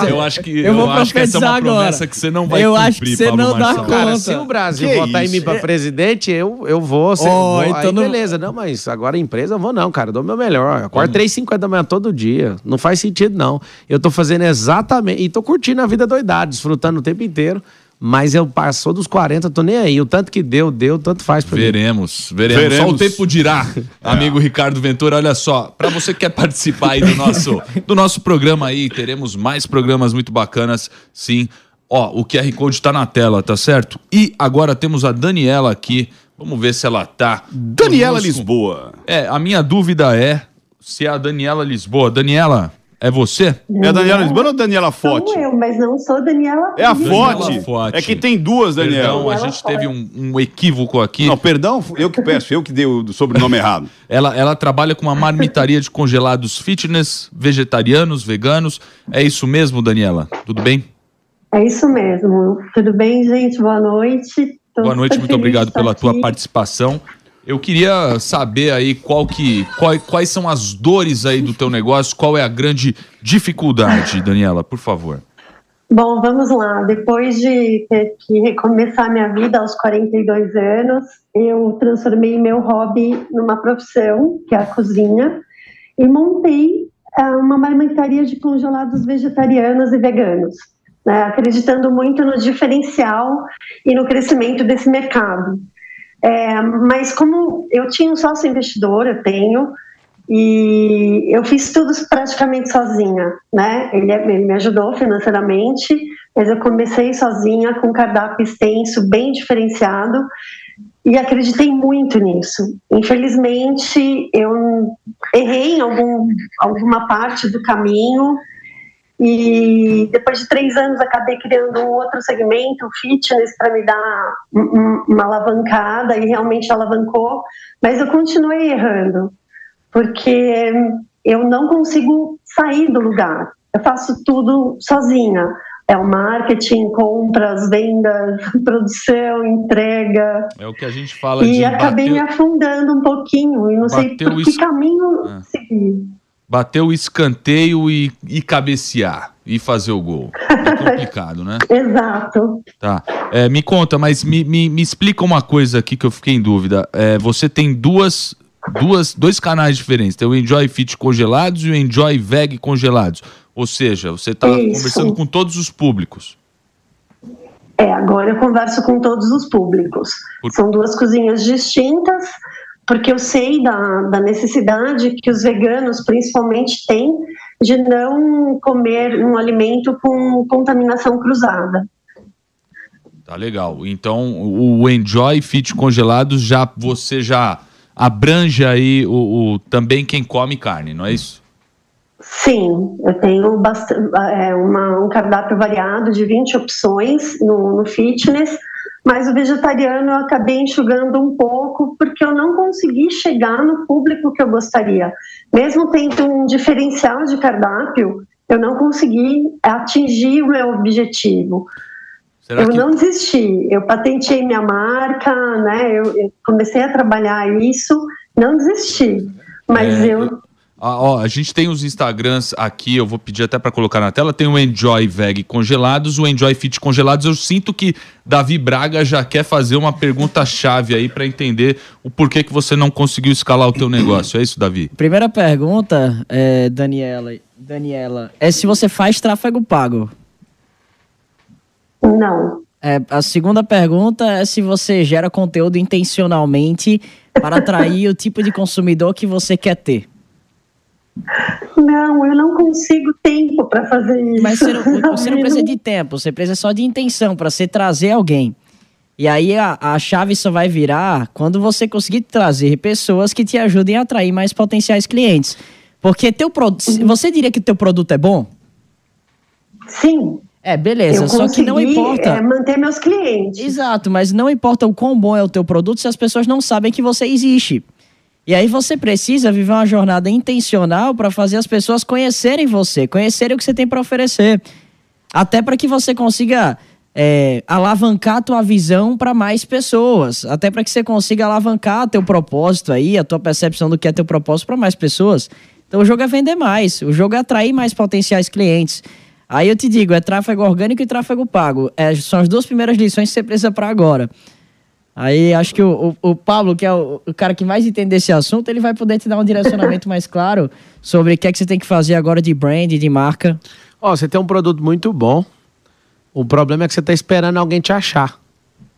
Eu- acho que, Eu vou acho que essa é uma promessa que você não vai Eu cumprir, acho que você Pablo não dá Marçal. conta. Cara, se o Brasil Que votar em isso? mim pra presidente, eu, eu vou. Oh, vou. então aí não- beleza, não, mas agora empresa eu vou não, cara. Eu dou meu melhor. Eu acordo 3h50 da manhã todo dia. Não faz sentido, não. Eu tô fazendo exatamente. E tô curtindo a vida doidada, desfrutando o tempo inteiro. Mas eu passou dos 40, tô nem aí. O tanto que deu, deu, tanto faz pra mim. Veremos, veremos, Veremos. Só o tempo dirá, amigo Ricardo Ventura. Olha só, para você que quer participar aí do nosso, do nosso programa aí, teremos mais programas muito bacanas, sim. Ó, o QR Code tá na tela, tá certo? E agora temos a Daniela aqui. Vamos ver se ela tá. Daniela conosco. Lisboa. É, a minha dúvida é se é a Daniela Lisboa. Daniela, é você? É a Daniela Lisboa ou a Daniela Fote? Sou eu, mas não sou Daniela. É a Daniela Fote. Fote. É que tem duas, Daniela. Perdão, a Daniela gente teve um, um equívoco aqui. Não, perdão, eu que peço, eu que dei o sobrenome errado. Ela, ela trabalha com uma marmitaria de congelados fitness, vegetarianos, veganos. É isso mesmo, Daniela? Tudo bem? É isso mesmo. Tudo bem, gente? Boa noite. Tô Boa noite, muito obrigado pela tua aqui. participação. Eu queria saber aí qual que, qual- quais são as dores aí do teu negócio, qual é a grande dificuldade, Daniela, por favor. Bom, vamos lá. Depois de ter que recomeçar minha vida aos 42 anos, eu transformei meu hobby numa profissão, que é a cozinha, e montei ah, uma marmitaria de congelados vegetarianos e veganos, né, acreditando muito no diferencial e no crescimento desse mercado. É, mas como eu tinha um sócio investidor, eu tenho, e eu fiz tudo praticamente sozinha, né? Ele, ele me ajudou financeiramente, mas eu comecei sozinha com um cardápio extenso, bem diferenciado, e acreditei muito nisso. Infelizmente, eu errei em algum, alguma parte do caminho, e depois de três anos acabei criando um outro segmento, o fitness, para me dar um- um- uma alavancada, e realmente alavancou, mas eu continuei errando porque eu não consigo sair do lugar. Eu faço tudo sozinha. É o marketing, compras, vendas, produção, entrega. É o que a gente fala E de acabei me bater, afundando um pouquinho e não sei bateu por que caminho Ah. seguir. Bater o escanteio e, e cabecear e fazer o gol. É complicado, né? Exato. Tá. É, me conta, mas me, me, me explica uma coisa aqui que eu fiquei em dúvida. É, você tem duas, duas, dois canais diferentes. Tem o Enjoy Fit congelados e o Enjoy Veg congelados. Ou seja, você está conversando com todos os públicos. É, agora eu converso com todos os públicos. São duas cozinhas distintas, porque eu sei da, da necessidade que os veganos, principalmente, têm de não comer um alimento com contaminação cruzada. Tá legal. Então, o Enjoy Fit Congelados já você já abrange aí o, o também quem come carne, não é isso? Sim, eu tenho bastante, é, uma, um cardápio variado de 20 opções no, no fitness, mas o vegetariano eu acabei enxugando um pouco porque eu não consegui chegar no público que eu gostaria. Mesmo tendo um diferencial de cardápio, eu não consegui atingir o meu objetivo. Será eu que... não desisti, eu patenteei minha marca, né? Eu, eu comecei a trabalhar isso, não desisti. Mas é, eu ah, ó, a gente tem os Instagrams aqui, eu vou pedir até para colocar na tela. Tem o Enjoy Veg congelados, o Enjoy Fit congelados. Eu sinto que Davi Braga já quer fazer uma pergunta chave aí para entender o porquê que você não conseguiu escalar o teu negócio. É isso, Davi? Primeira pergunta, é, Daniela, Daniela, é se você faz tráfego pago. Não. É, a segunda pergunta é se você gera conteúdo intencionalmente para atrair o tipo de consumidor que você quer ter. Não, eu não consigo tempo para fazer isso. Mas você não, você não precisa de tempo, você precisa só de intenção para você trazer alguém. E aí a, a chave só vai virar quando você conseguir trazer pessoas que te ajudem a atrair mais potenciais clientes. Porque teu produto. Uhum. Você diria que teu produto é bom? Sim. É, beleza. Só que não importa. É, manter meus clientes. Exato, mas não importa o quão bom é o teu produto se as pessoas não sabem que você existe. E aí você precisa viver uma jornada intencional para fazer as pessoas conhecerem você, conhecerem o que você tem para oferecer. Até para que você consiga é, alavancar a tua visão para mais pessoas. Até para que você consiga alavancar teu propósito aí, a tua percepção do que é teu propósito para mais pessoas. Então o jogo é vender mais, o jogo é atrair mais potenciais clientes. Aí eu te digo, é tráfego orgânico e tráfego pago. É, são as duas primeiras lições que você precisa para agora. Aí acho que o, o, o Pablo, que é o, o, cara que mais entende esse assunto, ele vai poder te dar um direcionamento mais claro sobre o que é que você tem que fazer agora de brand, de marca. Ó, oh, você tem um produto muito bom. O problema é que você está esperando alguém te achar.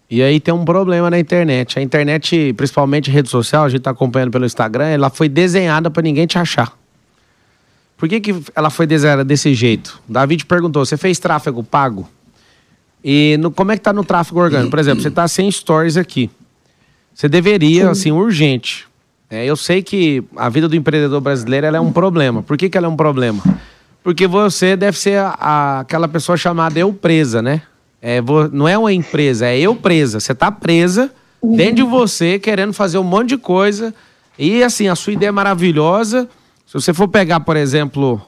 E aí tem um problema na internet. A internet, principalmente rede social, a gente está acompanhando pelo Instagram, ela foi desenhada para ninguém te achar. Por que, que ela foi desenhada desse jeito? David perguntou: você fez tráfego pago? E no, como é que tá no tráfego orgânico? Por exemplo, você tá sem stories aqui. Você deveria, Sim. assim, urgente. É, eu sei que a vida do empreendedor brasileiro é um problema. Por que, que ela é um problema? Porque você deve ser a, a, aquela pessoa chamada eu presa, né? É, não é uma empresa, é eu presa. Você tá presa dentro de você, querendo fazer um monte de coisa. E assim, a sua ideia é maravilhosa. Se você for pegar, por exemplo,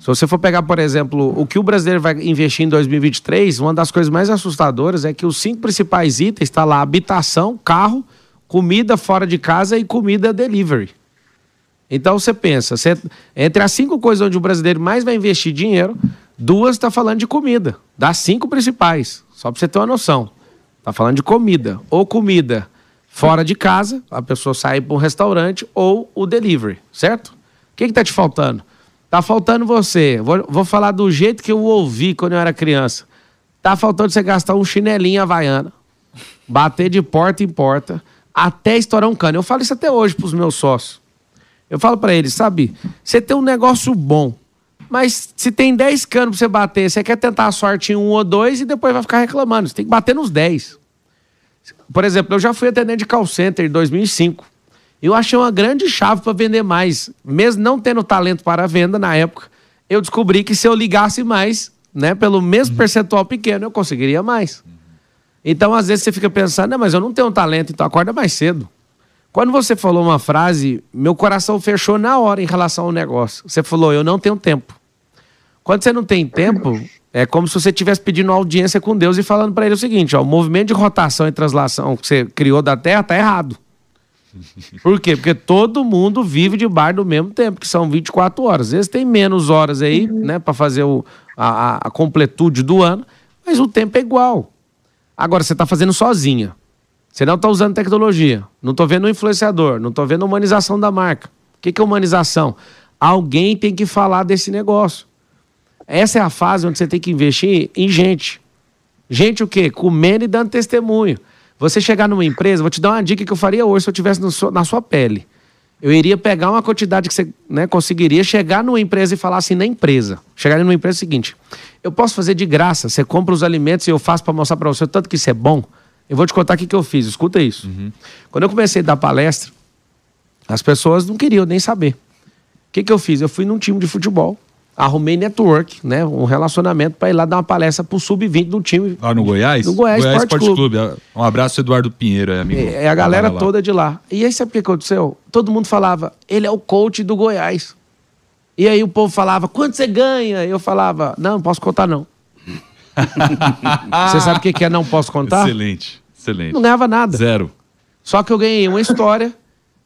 se você for pegar, por exemplo, o que o brasileiro vai investir em 2023, uma das coisas mais assustadoras é que os cinco principais itens está lá: habitação, carro, comida fora de casa e comida delivery. Então você pensa, você, entre as cinco coisas onde o brasileiro mais vai investir dinheiro, duas está falando de comida. Das cinco principais, só para você ter uma noção. Está falando de comida. Ou comida fora de casa, a pessoa sai para um restaurante, ou o delivery, certo? O que está te faltando? Tá faltando você. Vou, vou falar do jeito que eu ouvi quando eu era criança. Tá faltando você gastar um chinelinho havaiana, bater de porta em porta, até estourar um cano. Eu falo isso até hoje pros meus sócios. Eu falo para eles, sabe? Você tem um negócio bom, mas se tem 10 canos pra você bater, você quer tentar a sorte em um ou dois e depois vai ficar reclamando. Você tem que bater nos 10. Por exemplo, eu já fui atendente de call center em 2005. Eu achei uma grande chave para vender mais. Mesmo não tendo talento para venda na época, eu descobri que se eu ligasse mais, né, pelo mesmo uhum. percentual pequeno, eu conseguiria mais. Então, às vezes, você fica pensando, não, mas eu não tenho talento, então acorda mais cedo. Quando você falou uma frase, meu coração fechou na hora em relação ao negócio. Você falou, eu não tenho tempo. Quando você não tem tempo, é como se você estivesse pedindo audiência com Deus e falando para ele o seguinte: ó, o movimento de rotação e translação que você criou da Terra está errado. Por quê? Porque todo mundo vive debaixo do mesmo tempo, que são 24 horas. Às vezes tem menos horas aí, uhum. né, para fazer o, a, a, completude do ano, mas o tempo é igual. Agora, você está fazendo sozinha. Você não está usando tecnologia. Não estou vendo um influenciador. Não estou vendo humanização da marca. O que, que é humanização? Alguém tem que falar desse negócio. Essa é a fase onde você tem que investir em gente. Gente o quê? Comendo e dando testemunho. Você chegar numa empresa, vou te dar uma dica que eu faria hoje se eu tivesse seu- na sua pele. Eu iria pegar uma quantidade que você né, conseguiria chegar numa empresa e falar assim na empresa. Chegar numa empresa é o seguinte: eu posso fazer de graça, você compra os alimentos e eu faço para mostrar para você o tanto que isso é bom. Eu vou te contar o que, que eu fiz, escuta isso. Quando eu comecei a dar palestra, as pessoas não queriam nem saber. O que, que eu fiz? Eu fui num time de futebol, arrumei network, né, um relacionamento para ir lá dar uma palestra pro sub-20 do time. Lá no Goiás? No Goiás Esporte Clube. Um abraço, Eduardo Pinheiro, é amigo. É, é a galera Trabalha lá. toda de lá. E aí, sabe o que aconteceu? Todo mundo falava, ele é o coach do Goiás. E aí o povo falava, quanto você ganha? Eu falava, não, não posso contar não. você sabe o que que é não posso contar? Excelente, excelente. Não ganhava nada. Zero. Só que eu ganhei uma história.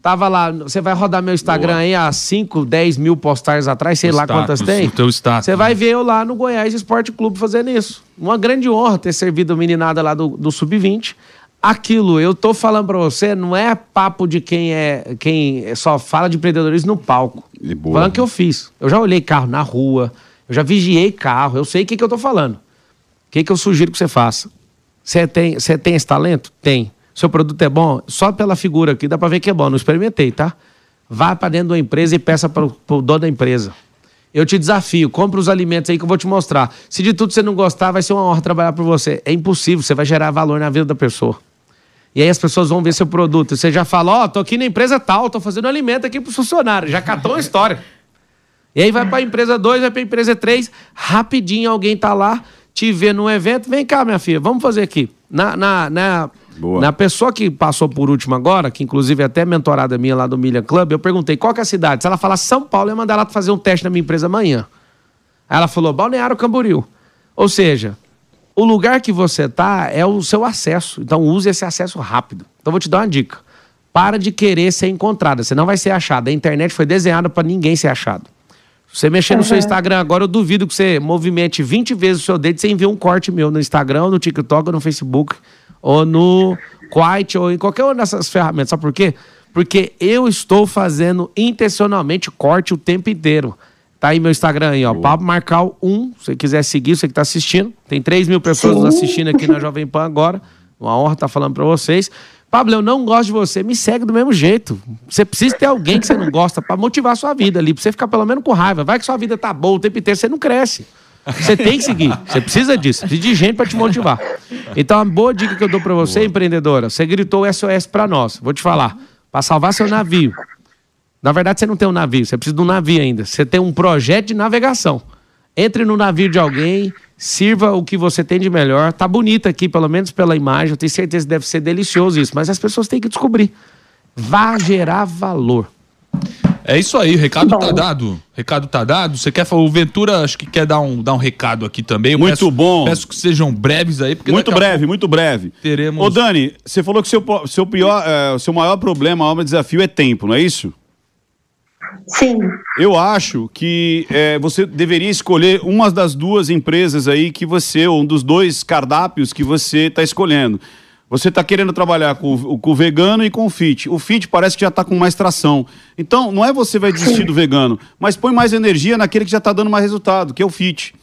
Tava lá, você vai rodar meu Instagram aí há 5, 10 mil postagens atrás, sei O lá quantas tem. o teu status, Você vai né? ver eu lá no Goiás Esporte Clube fazendo isso. Uma grande honra ter servido a meninada lá do, do Sub-20. Aquilo, eu tô falando pra você, não é papo de quem é quem só fala de empreendedorismo no palco. Boa. Falando que eu fiz. Eu já olhei carro na rua, eu já vigiei carro, eu sei o que, que eu tô falando. O que, que eu sugiro que você faça? Você tem, você tem esse talento? Tem. Seu produto é bom? Só pela figura aqui dá pra ver que é bom. Não experimentei, tá? Vá pra dentro da empresa e peça pro, pro dono da empresa. Eu te desafio, compra os alimentos aí que eu vou te mostrar. Se de tudo você não gostar, vai ser uma honra trabalhar por você. É impossível, você vai gerar valor na vida da pessoa. E aí as pessoas vão ver seu produto. Você já fala, ó, tô aqui na empresa tal, tô fazendo alimento aqui pros funcionários. Já catou a história. E aí vai pra empresa 2, vai pra empresa 3, rapidinho alguém tá lá, te vê num evento, vem cá, minha filha, vamos fazer aqui. Na, na, na, Boa. na pessoa que passou por último agora, que inclusive é até mentorada minha lá do Milha Club, eu perguntei qual que é a cidade. Se ela falar São Paulo, eu ia mandar ela fazer um teste na minha empresa amanhã. Aí ela falou Balneário Camboriú. Ou seja, o lugar que você tá é o seu acesso. Então use esse acesso rápido. Então vou te dar uma dica. Para de querer ser encontrada. Você não vai ser achada. A internet foi desenhada para ninguém ser achado. Se você mexer no seu Instagram agora, eu duvido que você movimente 20 vezes o seu dedo e você envia um corte meu no Instagram, no TikTok, ou no Facebook, ou no Quite, ou em qualquer uma dessas ferramentas. Sabe por quê? Porque eu estou fazendo intencionalmente corte o tempo inteiro. Tá aí meu Instagram aí, ó. Pablo Marcal 1. Se você quiser seguir, você que tá assistindo. Tem 3 mil pessoas nos assistindo aqui na Jovem Pan agora. Uma honra estar falando pra vocês. Pablo, eu não gosto de você. Me segue do mesmo jeito. Você precisa ter alguém que você não gosta pra motivar a sua vida ali. Pra você ficar pelo menos com raiva. Vai que sua vida tá boa o tempo inteiro, você não cresce. Você tem que seguir. Você precisa disso. Precisa de gente pra te motivar. Então, uma boa dica que eu dou pra você, empreendedora. Você gritou o SOS pra nós. Vou te falar. Pra salvar seu navio. Na verdade, você não tem um navio, você precisa de um navio ainda. Você tem um projeto de navegação. Entre no navio de alguém, sirva o que você tem de melhor. Tá bonito aqui, pelo menos pela imagem. Eu tenho certeza que deve ser delicioso isso, mas as pessoas têm que descobrir. Vá gerar valor. É isso aí, o recado tá dado. Recado tá dado. Você quer falar? O Ventura acho que quer dar um, dar um recado aqui também. Eu Muito peço- bom. Peço que sejam breves aí, porque Muito breve, muito breve. teremos. Ô, Dani, você falou que seu, seu, pior, eh, seu maior problema, maior desafio é tempo, não é isso? Sim. Eu acho que eh, você deveria escolher uma das duas empresas aí que você, ou um dos dois cardápios que você está escolhendo. Você está querendo trabalhar com, o- com o vegano e com o fit. O fit parece que já está com mais tração. Então, não é você vai desistir do vegano, mas põe mais energia naquele que já está dando mais resultado, que é o fit.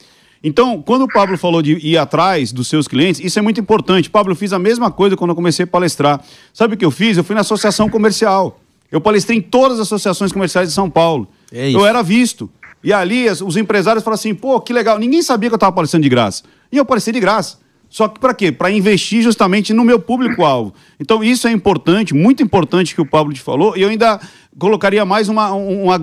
Então, quando o Pablo falou de ir atrás dos seus clientes, isso é muito importante. Pablo, eu fiz a mesma coisa quando eu comecei a palestrar. Sabe o que eu fiz? Eu fui na associação comercial. Eu palestrei em todas as associações comerciais de São Paulo. É. Eu era visto. E ali os empresários falaram assim: pô, que legal. Ninguém sabia que eu estava palestrando de graça. E eu palestrei de graça. Só que para quê? Para investir justamente no meu público-alvo. Então, isso é importante, muito importante que o Pablo te falou. E eu ainda colocaria mais uma. um- uma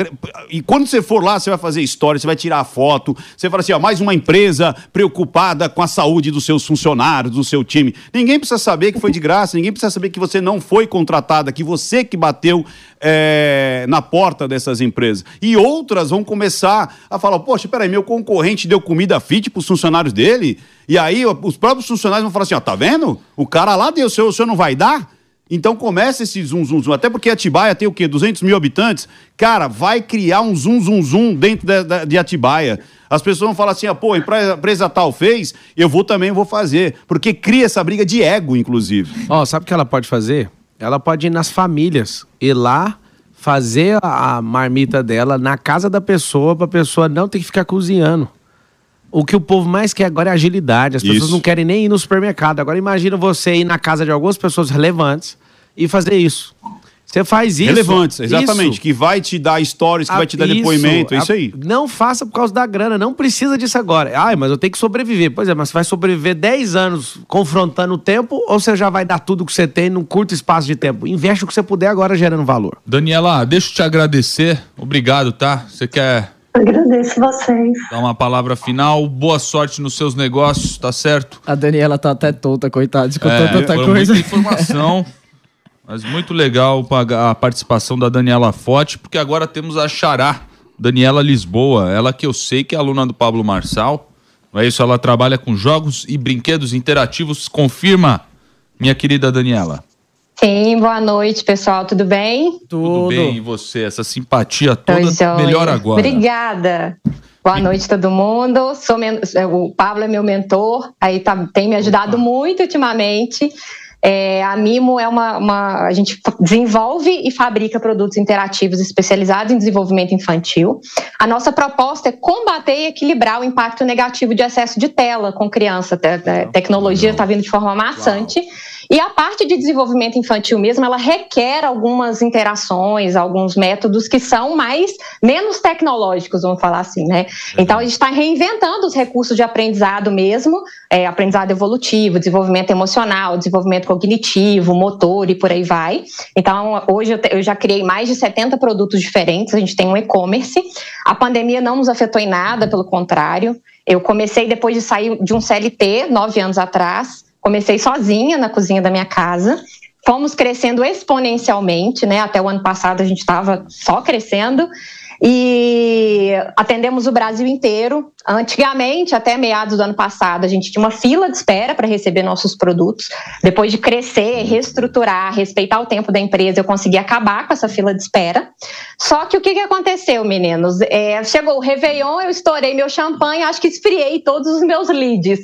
e quando você for lá, você vai fazer história, você vai tirar foto, você fala assim: ó, mais uma empresa preocupada com a saúde dos seus funcionários, do seu time. Ninguém precisa saber que foi de graça, ninguém precisa saber que você não foi contratada, que você que bateu é, na porta dessas empresas. E outras vão começar a falar: poxa, peraí, meu concorrente deu comida fit para os funcionários dele. E aí os próprios funcionários vão falar assim: ó, tá vendo? O cara lá deu, o senhor, o senhor não vai dar? Então começa esse zum, zum, zum. Até porque Atibaia tem o quê? 200 mil habitantes? Cara, vai criar um zum, zum, zum dentro da- da- de Atibaia. As pessoas vão falar assim, ah, pô, a empresa, empresa tal fez, eu vou também vou fazer. Porque cria essa briga de ego, inclusive. Ó, sabe o que ela pode fazer? Ela pode ir nas famílias, ir lá, fazer a a marmita dela na casa da pessoa, pra pessoa não ter que ficar cozinhando. o que o povo mais quer agora é agilidade. As pessoas Isso. não querem nem ir no supermercado. Agora imagina você ir na casa de algumas pessoas relevantes e fazer isso. Você faz isso. Relevantes, exatamente. isso. Que vai te dar stories, que vai te dar Ah, depoimento. É isso A- aí. Não faça por causa da grana, não precisa disso agora. Ai, mas eu tenho que sobreviver. Pois é, mas você vai sobreviver 10 anos confrontando o tempo ou você já vai dar tudo que você tem num curto espaço de tempo? Investe o que você puder agora gerando valor. Daniela, deixa eu te agradecer. Obrigado, tá? Você quer Agradeço vocês. dar uma palavra final? Boa sorte nos seus negócios, tá certo? A Daniela tá até tonta, coitada, escutou É, tanta coisa. muita informação. Mas muito legal a participação da Daniela Forte, porque agora temos a Xará, Daniela Lisboa. Ela que eu sei que é aluna do Pablo Marçal. Não é isso? Ela trabalha com jogos e brinquedos interativos. Confirma, minha querida Daniela. Sim, boa noite, pessoal. Tudo bem? Tudo bem, e você? Essa simpatia toda, melhor agora. Obrigada. Boa noite, todo mundo. Sou men- O Pablo é meu mentor, aí tá- tem me ajudado muito ultimamente. É, a Mimo é uma, uma- A gente desenvolve e fabrica produtos interativos especializados em desenvolvimento infantil. A nossa proposta é combater e equilibrar o impacto negativo de excesso de tela com criança. Te- te- tecnologia está vindo de forma maçante. E a parte de desenvolvimento infantil mesmo, ela requer algumas interações, alguns métodos que são mais menos tecnológicos, vamos falar assim, né? Então a gente está reinventando os recursos de aprendizado mesmo, é, aprendizado evolutivo, desenvolvimento emocional, desenvolvimento cognitivo, motor e por aí vai. Então hoje eu, te- eu já criei mais de 70 produtos diferentes, a gente tem um e-commerce. A pandemia não nos afetou em nada, pelo contrário. Eu comecei depois de sair de um CLT, nove anos atrás. Comecei sozinha na cozinha da minha casa. Fomos crescendo exponencialmente, né? Até o ano passado a gente estava só crescendo. E atendemos o Brasil inteiro. Antigamente, até meados do ano passado, a gente tinha uma fila de espera para receber nossos produtos. Depois de crescer, reestruturar, respeitar o tempo da empresa, eu consegui acabar com essa fila de espera. Só que o que, que aconteceu, meninos? É, chegou o Réveillon, eu estourei meu champanhe, acho que esfriei todos os meus leads.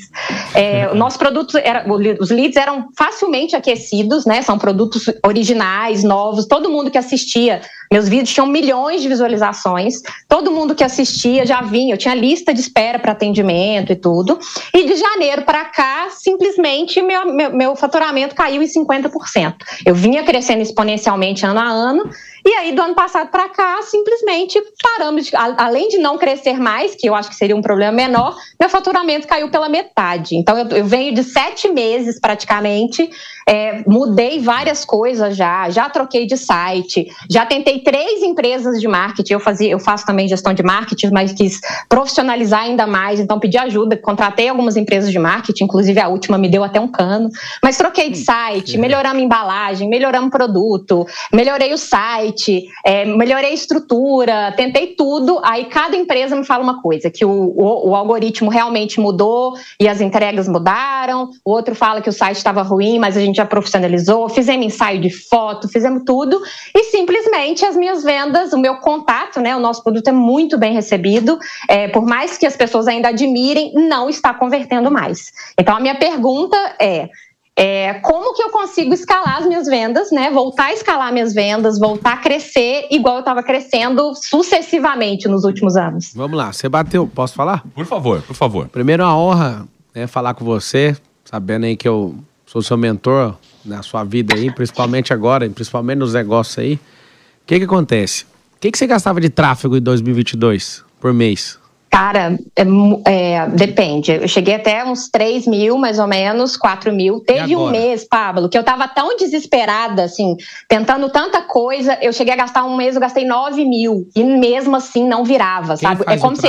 É, o nosso produto, era, os leads eram facilmente aquecidos, né? São produtos originais, novos. Todo mundo que assistia, meus vídeos tinham milhões de visualizações. Todo mundo que assistia já vinha, eu tinha lista de espera para atendimento e tudo. E de janeiro para cá, simplesmente meu, meu, meu faturamento caiu em 50%. Eu vinha crescendo exponencialmente ano a ano. E aí, do ano passado para cá, simplesmente paramos. de- a- além de não crescer mais, que eu acho que seria um problema menor, meu faturamento caiu pela metade. Então, eu, eu venho de sete meses praticamente, é, mudei várias coisas já, já troquei de site, já tentei três empresas de marketing. Eu fazia, eu faço também gestão de marketing, mas quis profissionalizar ainda mais, então pedi ajuda, contratei algumas empresas de marketing, inclusive a última me deu até um cano, mas troquei de site, melhoramos a embalagem, melhoramos o produto, melhorei o site, é, melhorei a estrutura, tentei tudo. Aí cada empresa me fala uma coisa: que o, o, o algoritmo realmente mudou e as entregas mudaram. O outro fala que o site estava ruim, mas a gente já profissionalizou. Fizemos ensaio de foto, fizemos tudo. E simplesmente as minhas vendas, o meu contato, né? O nosso produto é muito bem recebido. É, por mais que as pessoas ainda admirem, não está convertendo mais. Então a minha pergunta é. É, como que eu consigo escalar as minhas vendas, né? Voltar a escalar minhas vendas, voltar a crescer igual eu estava crescendo sucessivamente nos últimos anos. Vamos lá, você bateu. Posso falar? Por favor, por favor. Primeiro, é uma honra né, falar com você, sabendo aí que eu sou seu mentor na sua vida aí, principalmente agora, principalmente nos negócios aí. O que que acontece? O que, que você gastava de tráfego em 2022 por mês? Cara, é é, depende. Eu cheguei até uns 3 mil, mais ou menos, 4 mil. Teve um mês, Pablo, que eu tava tão desesperada, assim, tentando tanta coisa. Eu cheguei a gastar um mês, eu gastei 9 mil. E mesmo assim não virava, Quem sabe? é como se.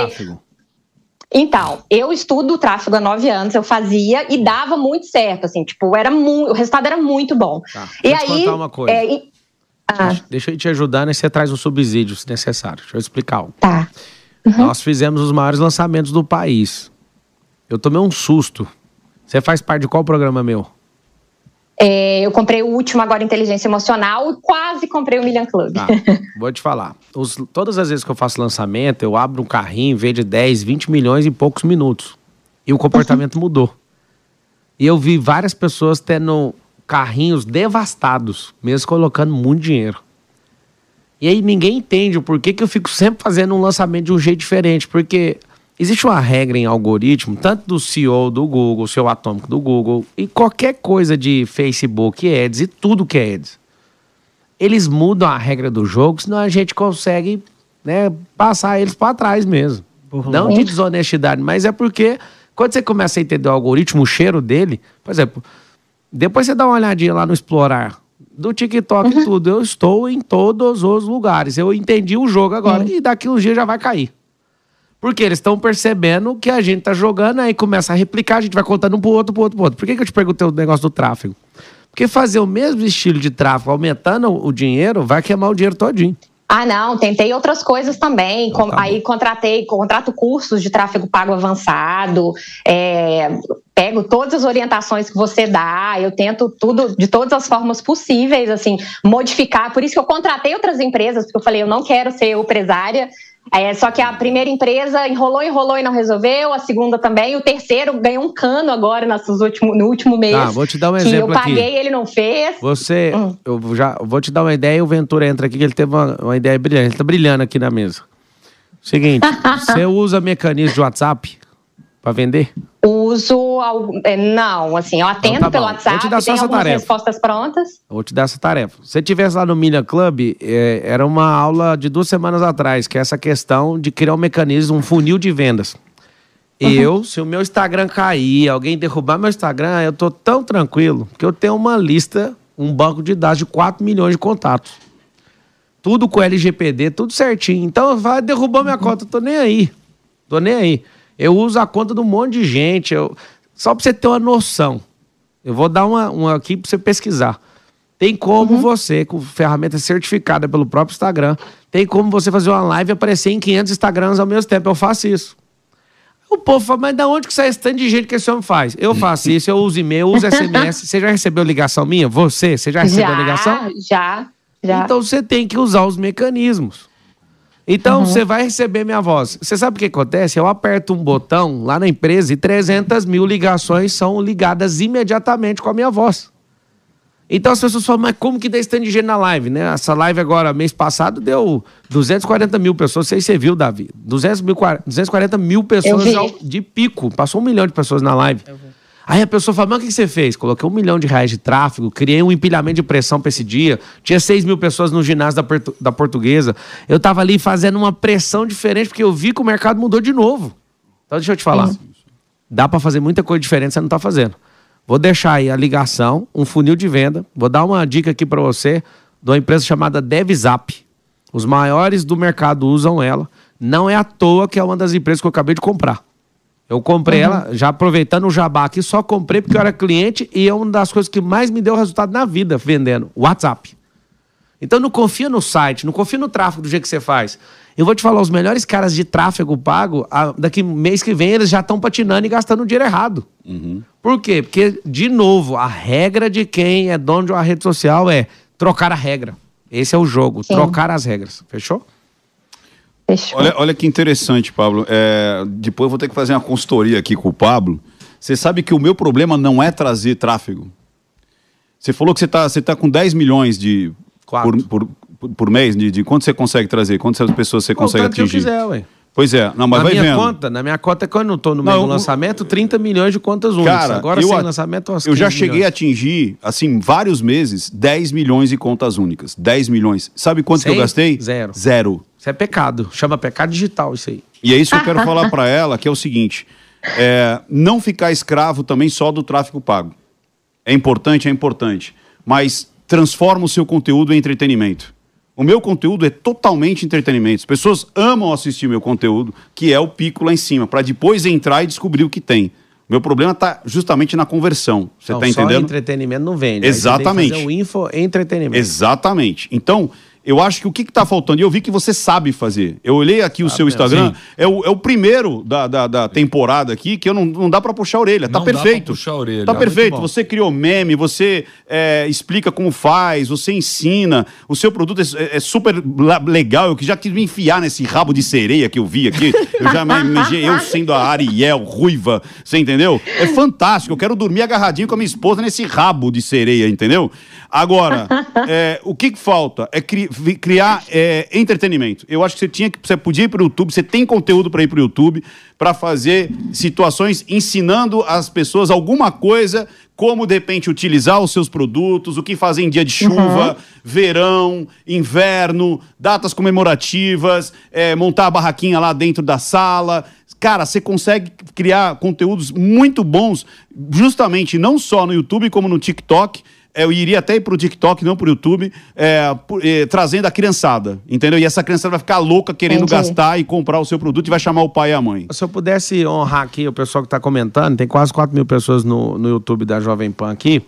Então, eu estudo o tráfego há nove anos, eu fazia e dava muito certo, assim, tipo, era mu- o resultado era muito bom. Tá, E vou te aí. contar uma coisa. é, e- Ah, Deixa eu te ajudar, né? Você traz um subsídio se necessário. Deixa eu explicar. algo. tá. Nós fizemos os maiores lançamentos do país. Eu tomei um susto. Você faz parte de qual programa meu? É, eu comprei o último agora, Inteligência Emocional, e quase comprei o Million Club. Tá, vou te falar. Os- todas as vezes que eu faço lançamento, eu abro um carrinho, vende 10, 20 milhões em poucos minutos. E o comportamento mudou. E eu vi várias pessoas tendo carrinhos devastados, mesmo colocando muito dinheiro. E aí ninguém entende o porquê que eu fico sempre fazendo um lançamento de um jeito diferente. Porque Existe uma regra em algoritmo, tanto do CEO do Google, CEO atômico do Google, e qualquer coisa de Facebook, Ads e tudo que é Ads. Eles mudam a regra do jogo, senão a gente consegue né, passar eles para trás mesmo. Não de desonestidade, mas é porque quando você começa a entender o algoritmo, o cheiro dele, por exemplo, depois você dá uma olhadinha lá no Explorar do TikTok e tudo, eu estou em todos os lugares. Eu entendi o jogo agora e daqui uns dias já vai cair. Porque eles estão percebendo que a gente tá jogando, aí começa a replicar, a gente vai contando um pro outro, pro outro, pro outro. Por que, que eu te perguntei o negócio do tráfego? Porque fazer o mesmo estilo de tráfego, aumentando o dinheiro, vai queimar o dinheiro todinho. Ah, não, tentei outras coisas também. Então tá aí contratei, contrato cursos de tráfego pago avançado, é, pego todas as orientações que você dá, eu tento tudo de todas as formas possíveis, assim, modificar. Por isso que eu contratei outras empresas, porque eu falei, eu não quero ser empresária. É, só que a primeira empresa enrolou, enrolou e não resolveu, a segunda também, o terceiro ganhou um cano agora nesses último, no último mês. Tá, vou te dar um que exemplo eu aqui. paguei ele não fez. Você, Hum. eu já vou te dar uma ideia e o Ventura entra aqui, que ele teve uma, uma ideia brilhante. Ele tá brilhando aqui na mesa. Seguinte, você usa mecanismo de WhatsApp para vender? Uso, é, não, assim, eu atendo tá pelo. WhatsApp, tem algumas tarefa. respostas prontas. Vou te dar essa tarefa. Se tivesse lá no Milha Club, é, era uma aula de duas semanas atrás, que é essa questão de criar um mecanismo, um funil de vendas. Eu, se o meu Instagram cair, alguém derrubar meu Instagram, eu tô tão tranquilo que eu tenho uma lista, um banco de dados de 4 milhões de contatos. Tudo com LGPD, tudo certinho. Então, vai derrubar minha conta, eu tô nem aí. Tô nem aí. Eu uso a conta de um monte de gente. eu- Só pra você ter uma noção. Eu vou dar uma, uma aqui pra você pesquisar. Tem como você, com ferramenta certificada pelo próprio Instagram, tem como você fazer uma live e aparecer em 500 Instagrams ao mesmo tempo. Eu faço isso. O povo fala, mas da onde que sai esse tanto de gente que esse homem faz? Eu faço isso, eu uso e-mail, eu uso SMS. Você já recebeu ligação minha? Você? Você já recebeu já, ligação? já, já. Então você tem que usar os mecanismos. Então você vai receber minha voz. Você sabe o que acontece? Eu aperto um botão lá na empresa e 300 mil ligações são ligadas imediatamente com a minha voz. Então as pessoas falam, mas como que dá esse tanto de gente na live, né? Essa live agora, mês passado, deu 240 mil pessoas. Não sei se você viu, Davi. 200 mil, 240 mil pessoas vi. de pico. Passou um milhão de pessoas na live. Aí a pessoa fala, mas o que você fez? Coloquei um milhão de reais de tráfego, criei um empilhamento de pressão para esse dia, tinha 6 mil pessoas no ginásio da, da portuguesa. Eu tava ali fazendo uma pressão diferente, porque eu vi que o mercado mudou de novo. Então deixa eu te falar. Dá para fazer muita coisa diferente, você não tá fazendo. Vou deixar aí a ligação, um funil de venda. Vou dar uma dica aqui para você de uma empresa chamada DevZap. Os maiores do mercado usam ela. Não é à toa que é uma das empresas que eu acabei de comprar. Eu comprei ela, já aproveitando o jabá aqui, só comprei porque eu era cliente e é uma das coisas que mais me deu resultado na vida vendendo. WhatsApp. Então não confia no site, não confia no tráfego do jeito que você faz. Eu vou te falar, os melhores caras de tráfego pago, a- daqui mês que vem, eles já estão patinando e gastando dinheiro errado. Por quê? Porque, de novo, a regra de quem é dono de uma rede social é trocar a regra. Esse é o jogo, Sim. trocar as regras. Fechou? Fechou. Olha, olha que interessante, Pablo. É, depois eu vou ter que fazer uma consultoria aqui com o Pablo. Você sabe que o meu problema não é trazer tráfego. Você falou que você está você tá com 10 milhões de por, por, por- mês, de, de quanto você consegue trazer? Quantas pessoas você consegue tanto que eu atingir? quiser, ué. Pois é, não, mas na vai minha vendo. conta, na minha conta, quando eu não tô no Não, meio do eu- lançamento, 30 milhões de contas únicas. Cara, Agora eu, sem lançamento, umas eu já 15 cheguei milhões. a atingir, assim, vários meses, 10 milhões de contas únicas. 10 milhões. Sabe quanto que eu gastei? Zero. Zero. Isso é pecado. Chama pecado digital isso aí. E é isso que eu quero falar para ela, que é o seguinte: é, não ficar escravo também só do tráfego pago. É importante, é importante, mas transforma o seu conteúdo em entretenimento. O meu conteúdo é totalmente entretenimento. As pessoas amam assistir meu conteúdo, que é o pico lá em cima, para depois entrar e descobrir o que tem. Meu problema está justamente na conversão. Você está só entendendo? entretenimento não vende. Aí você tem que Exatamente. fazer o info entretenimento. Exatamente. Então, eu acho que o que está faltando, e eu vi que você sabe fazer. Eu olhei aqui o seu Instagram, é o, é o primeiro da, da, da temporada aqui, que eu não, não dá para puxar a orelha. Tá Não dá perfeito. pra puxar a orelha. Tá Muito perfeito. Você criou meme, você é, explica como faz, você ensina. O seu produto é, é super legal. Eu que já quis me enfiar nesse rabo de sereia que eu vi aqui. Eu já me imaginei eu sendo a Ariel, ruiva. Você entendeu? É fantástico. Eu quero dormir agarradinho com a minha esposa nesse rabo de sereia, entendeu? Agora, é, o que, que falta é cri- criar é, entretenimento. Eu acho que você tinha que você podia ir para o YouTube, você tem conteúdo para ir para o YouTube para fazer situações ensinando as pessoas alguma coisa, como de repente utilizar os seus produtos, o que fazer em dia de chuva, verão, inverno, datas comemorativas, é, montar a barraquinha lá dentro da sala. Cara, você consegue criar conteúdos muito bons, justamente não só no YouTube, como no TikTok. É, Eu iria até ir pro TikTok, não pro YouTube, é, por- é, trazendo a criançada, entendeu? E essa criançada vai ficar louca querendo Entendi. gastar e comprar o seu produto e vai chamar o pai e a mãe. Se eu pudesse honrar aqui o pessoal que está comentando, tem quase 4 mil pessoas no, no YouTube da Jovem Pan aqui.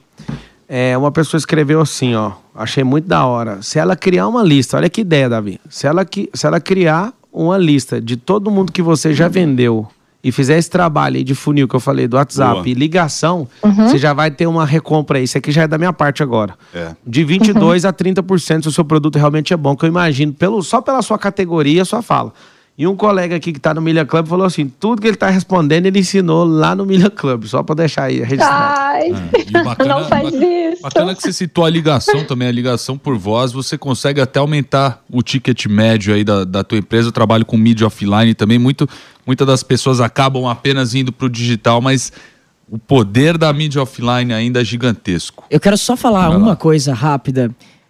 É, uma pessoa escreveu assim, ó. Achei muito da hora. Se ela criar uma lista, olha que ideia, Davi. Se ela, se ela criar uma lista de todo mundo que você já vendeu e fizer esse trabalho aí de funil que eu falei do WhatsApp Boa. e ligação, você já vai ter uma recompra aí. Isso aqui já é da minha parte agora. É. De 22 a 30% se o seu produto realmente é bom, que eu imagino, pelo, só pela sua categoria, sua fala. E um colega aqui que tá no Milha Club falou assim: tudo que ele tá respondendo, ele ensinou lá no Milha Club, só pra deixar aí registrado. Ai, E bacana- não faz ba- isso. Bacana que você citou a ligação também, a ligação por voz, você consegue até aumentar o ticket médio aí da, da tua empresa. Eu trabalho com mídia offline também, muito, muitas das pessoas acabam apenas indo para o digital, mas o poder da mídia offline ainda é gigantesco. Eu quero só falar uma coisa rápida.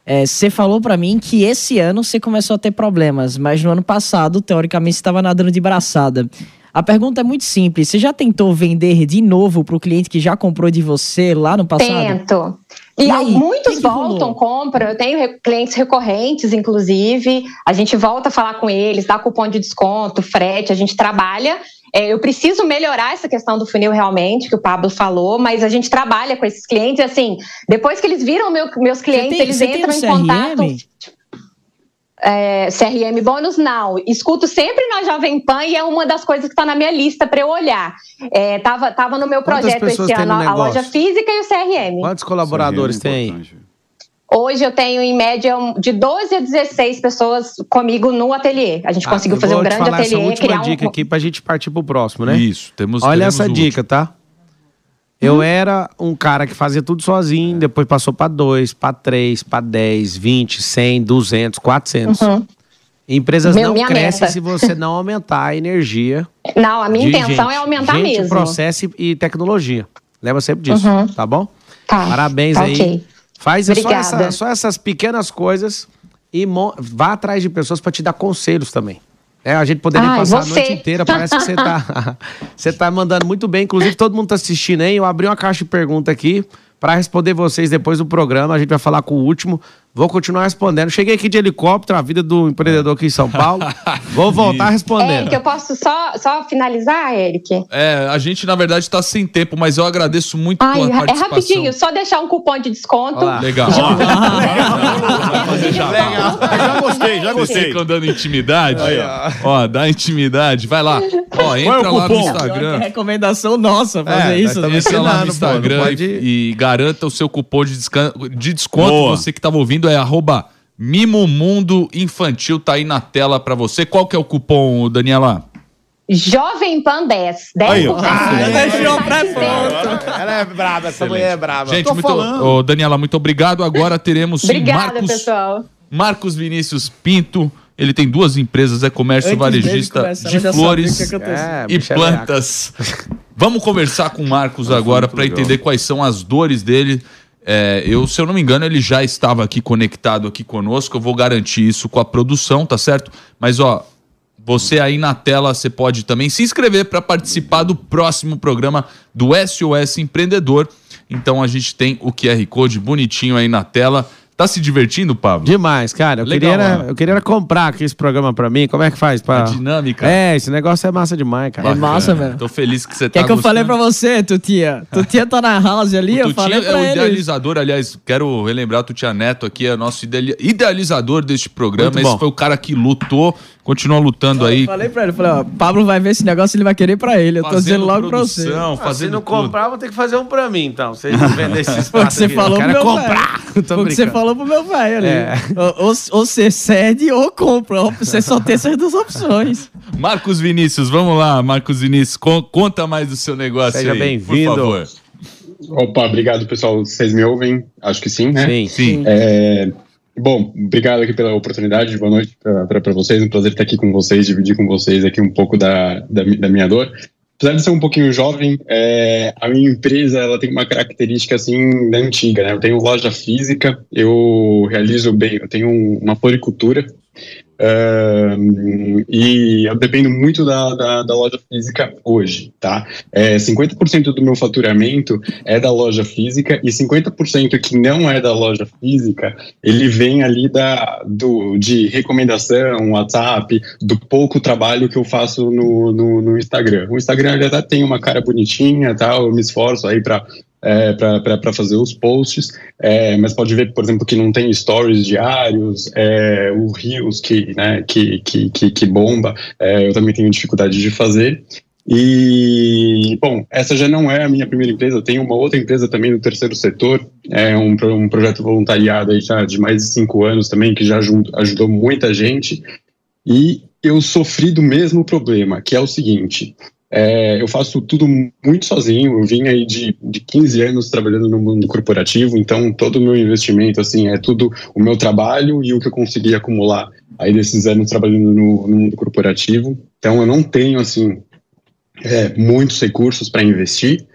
É, Você falou pra mim que esse ano você começou a ter problemas, mas no ano passado, teoricamente, você estava nadando de braçada. A pergunta é muito simples. Você já tentou vender de novo pro cliente que já comprou de você lá no passado? Tento. E, E aí, muitos que que voltam, compram. Eu tenho clientes recorrentes, inclusive. A gente volta a falar com eles, dá cupom de desconto, frete, a gente trabalha. É, eu preciso melhorar essa questão do funil realmente, que o Pablo falou, mas a gente trabalha com esses clientes. Assim, depois que eles viram meu- meus clientes, tem- eles entram em contato. CRM? É, CRM Bônus Now. Escuto sempre na Jovem Pan e é uma das coisas que está na minha lista para eu olhar. É, tava, tava no meu Quantas projeto esse ano no a loja física e o CRM. Quantos colaboradores aí é tem? importante. Hoje eu tenho, em média, um- de 12 a 16 pessoas comigo no ateliê. A gente Ah, conseguiu fazer um grande falar essa ateliê, última criar um. dica aqui pra gente partir pro próximo, né? Isso, temos Olha teremos essa o dica, tá? Eu era um cara que fazia tudo sozinho, depois passou pra dois, pra três, pra 10, 20, 100, 200, 400. Empresas Meu- não crescem meta. se você não aumentar a energia. Não, a minha intenção gente. é aumentar gente, mesmo. processo e tecnologia. Lembra sempre disso, tá bom? Tá, Parabéns tá aí. ok. Faz só, essa- só essas pequenas coisas e vá atrás de pessoas para te dar conselhos também. É, a gente poderia Ai, passar a você. noite inteira, parece que você tá, você tá mandando muito bem. Inclusive, todo mundo tá assistindo aí. Eu abri uma caixa de pergunta aqui para responder vocês depois do programa. A gente vai falar com o último. Vou continuar respondendo. Cheguei aqui de helicóptero, a vida do empreendedor aqui em São Paulo. Vou voltar respondendo. Eric, eu posso só, só finalizar, Eric? É, a gente na verdade está sem tempo, mas eu agradeço muito Ai, tua é participação. rapidinho, só deixar um cupom de desconto. Olha lá. Legal. Legal. Já gostei, já Vocês gostei. ficam dando intimidade? ó. dá intimidade. Vai lá. Ó, entra é lá no? Instagram. recomendação nossa fazer É, isso. né? Entra lá no Instagram pode- e, e garanta o seu cupom de, descan- de desconto. Boa. Você que estava ouvindo é arroba Mimo Mundo Infantil, tá aí na tela para você. Qual que é o cupom, Daniela? Jovem Pan 10. 10%. Aí, ó. Deixou pré-pronto. Ela é braba, essa mulher é braba. Gente, tô muito, ô, Daniela, muito obrigado. Agora teremos Obrigada, Marcos, pessoal. Marcos Vinícius Pinto. Ele tem duas empresas, é comércio Antes varejista começar, de flores que. É, e é plantas. Vamos conversar com o Marcos agora para entender quais são as dores dele. É, eu, se eu não me engano, ele já estava aqui conectado aqui conosco. Eu vou garantir isso com a produção, tá certo? Mas ó, você aí na tela, você pode também se inscrever para participar do próximo programa do SOS Empreendedor. Então a gente tem o QR Code bonitinho aí na tela. Tá se divertindo, Pablo? Demais, cara. Eu, Legal, queria, era- eu queria era comprar aqui esse programa pra mim. Como é que faz? Pra... A dinâmica. É, esse negócio é massa demais, cara. É massa, velho. Tô feliz que você Quer tá que eu falei pra você, Tutia? Tutia tá na house ali, eu falei é pra o ele. idealizador, aliás, quero relembrar, o Tutinha Neto aqui é nosso ideali- idealizador deste programa. Muito Esse bom. foi o cara que lutou, continua lutando Eu aí. falei pra ele, falei, ó, Pablo vai ver esse negócio, ele vai querer pra ele. Eu tô fazendo dizendo logo pra você. produção, Ah, se fazendo não tudo. comprar, vou ter que fazer um pra mim, então. Vocês não vendem esse Foi o espaço que você aqui. falou pro meu comprar. velho. Tô Foi o que você falou pro meu velho ali. É. Ou, ou- você cede ou compra. Você só tem essas duas opções. Marcos Vinícius, vamos lá, Marcos Vinícius, con- conta mais do seu negócio Seja aí, bem-vindo. por favor. Opa, obrigado, pessoal. Vocês me ouvem? Acho que sim, né? Sim, sim. É, bom, obrigado aqui pela oportunidade. Boa noite para vocês. Um prazer estar aqui com vocês, dividir com vocês aqui um pouco da, da, da minha dor. Apesar de ser um pouquinho jovem, é, a minha empresa ela tem uma característica assim da antiga, né? Eu tenho loja física, eu realizo bem, eu tenho uma floricultura E eu dependo muito da, da, da, loja física hoje, tá? É, 50% do meu faturamento é da loja física e 50% que não é da loja física, ele vem ali da, do, de recomendação, WhatsApp, do pouco trabalho que eu faço no, no, no Instagram. O Instagram já tem uma cara bonitinha, tá? Eu me esforço aí para é, para fazer os posts, é, mas pode ver, por exemplo, que não tem stories diários, é, o Rios que, né, que, que, que, que bomba, é, eu também tenho dificuldade de fazer. E, bom, essa já não é a minha primeira empresa, tenho uma outra empresa também no terceiro setor, é um, um projeto voluntariado aí já de mais de cinco anos também, que já ajudou muita gente, e eu sofri do mesmo problema, que é o seguinte, é, eu faço tudo muito sozinho. Eu vim aí de, de 15 anos trabalhando no mundo corporativo, então todo o meu investimento assim é tudo o meu trabalho e o que eu consegui acumular aí desses anos trabalhando no, no mundo corporativo. Então eu não tenho assim é, muitos recursos para investir.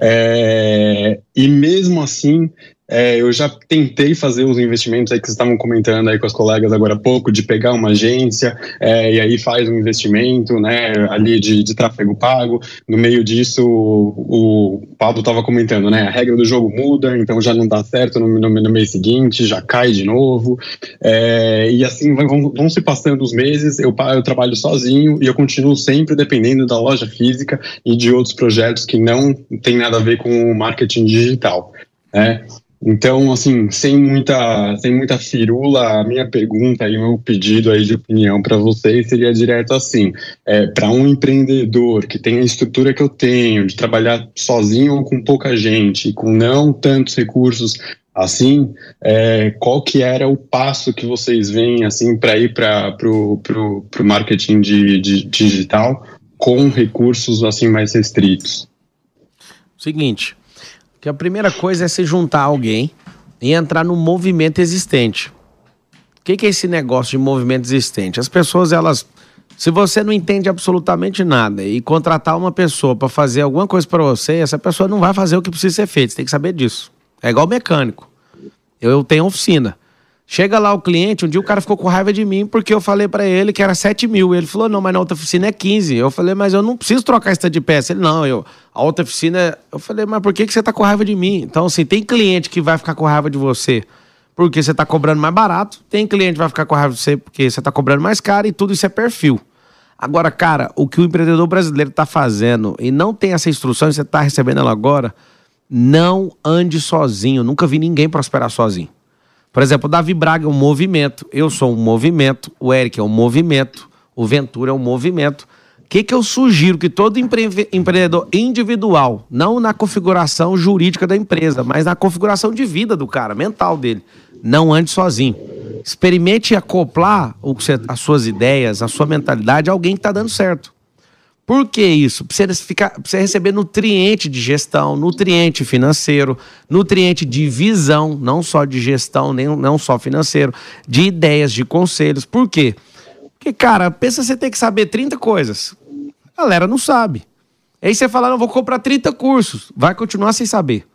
É, e mesmo assim, é, eu já tentei fazer os investimentos aí que vocês estavam comentando aí com as colegas agora há pouco, de pegar uma agência é, e aí faz um investimento né, ali de, de tráfego pago. No meio disso, o, o Pablo estava comentando, né? A regra do jogo muda, então já não dá certo no, no, no mês seguinte, já cai de novo. É, e assim vão, vão, se passando os meses, eu, eu trabalho sozinho e eu continuo sempre dependendo da loja física e de outros projetos que não tem nada a ver com o marketing digital. Né? Então, assim, sem muita, sem muita firula, a minha pergunta e o meu pedido aí de opinião para vocês seria direto assim: é, para um empreendedor que tem a estrutura que eu tenho, de trabalhar sozinho ou com pouca gente, com não tantos recursos assim, é, qual que era o passo que vocês veem assim para ir para o marketing de, de, digital com recursos assim mais restritos? Seguinte, que a primeira coisa é se juntar a alguém e entrar no movimento existente. O que, que é esse negócio de movimento existente? As pessoas, elas. Se você não entende absolutamente nada e contratar uma pessoa para fazer alguma coisa para você, essa pessoa não vai fazer o que precisa ser feito. Você tem que saber disso. É igual mecânico. Eu tenho oficina. Chega lá o cliente, um dia o cara ficou com raiva de mim porque eu falei para ele que era 7 mil. Ele falou, não, mas na outra oficina é 15. Eu falei, mas eu não preciso trocar essa de peça. Ele, não, eu, a outra oficina. É... Eu falei, mas por que, que você tá com raiva de mim? Então, assim, tem cliente que vai ficar com raiva de você porque você tá cobrando mais barato, tem cliente que vai ficar com raiva de você porque você tá cobrando mais caro e tudo isso é perfil. Agora, cara, o que o empreendedor brasileiro tá fazendo e não tem essa instrução, você tá recebendo ela agora, não ande sozinho. Nunca vi ninguém prosperar sozinho. Por exemplo, o Davi Braga é um movimento, eu sou um movimento, o Eric é um movimento, o Ventura é um movimento. O que, que eu sugiro que todo empre empreendedor individual, não na configuração jurídica da empresa, mas na configuração de vida do cara, mental dele, não ande sozinho. Experimente acoplar o as suas ideias, a sua mentalidade a alguém que está dando certo. Por que isso? Você, ficar, pra você receber nutriente de gestão, nutriente financeiro, nutriente de visão, não só de gestão, nem, não só financeiro, de ideias, de conselhos. Por quê? Porque, cara, pensa você ter que saber 30 coisas. A galera não sabe. Aí você fala, não, vou comprar 30 cursos. Vai continuar sem saber.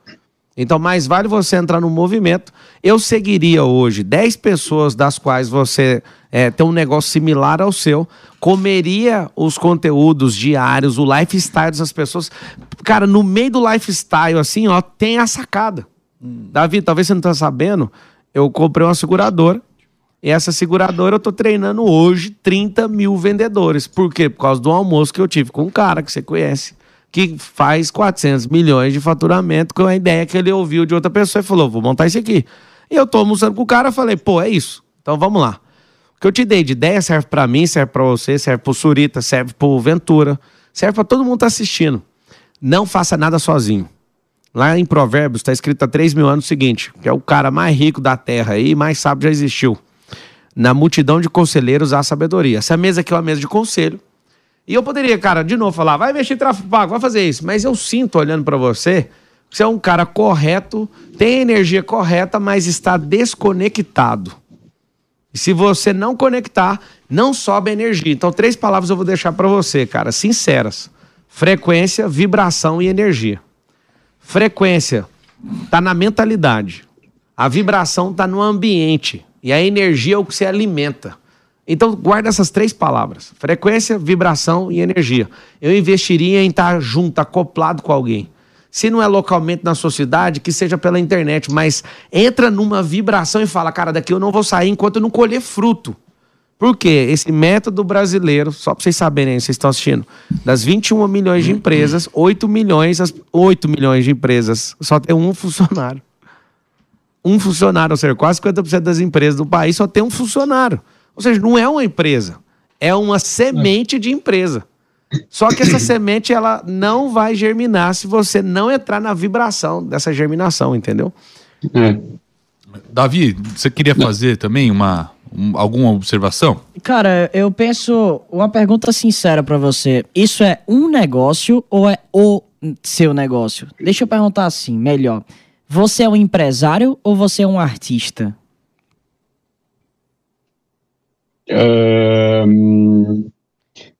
Então, mais vale você entrar no movimento. Eu seguiria hoje 10 pessoas das quais você é, tem um negócio similar ao seu, comeria os conteúdos diários, o lifestyle das pessoas. Cara, no meio do lifestyle, assim, ó, tem a sacada. Hum. Davi, talvez você não tá sabendo, eu comprei uma seguradora. E essa seguradora eu tô treinando hoje 30 mil vendedores. Por quê? Por causa do almoço que eu tive com um cara que você conhece, que faz 400 milhões de faturamento com a ideia que ele ouviu de outra pessoa e falou: vou montar isso aqui. E eu tô almoçando com o cara, falei: pô, é isso. Então vamos lá. O que eu te dei de ideia serve para mim, serve para você, serve para o Surita, serve para o Ventura, serve para todo mundo que tá assistindo. Não faça nada sozinho. Lá em Provérbios está escrito há 3 mil anos o seguinte: que é o cara mais rico da terra aí, mais sábio já existiu. Na multidão de conselheiros há sabedoria. Essa mesa aqui é uma mesa de conselho. E eu poderia, cara, de novo falar, vai mexer em tráfego pago, vai fazer isso. Mas eu sinto, olhando para você, Você é um cara correto, tem a energia correta, mas está desconectado. E se você não conectar, não sobe a energia. Então, três palavras eu vou deixar para você, cara, sinceras: frequência, vibração e energia. Frequência tá na mentalidade. A vibração tá no ambiente e a energia é o que você alimenta. Então, guarda essas três palavras: frequência, vibração e energia. Eu investiria em estar junto, acoplado com alguém. Se não é localmente na sua cidade, que seja pela internet, mas entra numa vibração e fala, cara, daqui eu não vou sair enquanto eu não colher fruto. Por quê? Esse método brasileiro, só para vocês saberem, vocês estão assistindo, das 21 milhões de empresas, 8 milhões, as- 8 milhões de empresas, só tem um funcionário. Um funcionário, ou seja, quase 50% das empresas do país só tem um funcionário. Ou seja, não é uma empresa, é uma semente de empresa. Só que essa semente ela não vai germinar se você não entrar na vibração dessa germinação, entendeu? Davi, você queria fazer também uma, um- alguma observação? Cara, eu penso uma pergunta sincera pra você. Isso é um negócio ou é o seu negócio? Deixa eu perguntar assim, melhor. Você é um empresário ou você é um artista? Ahn,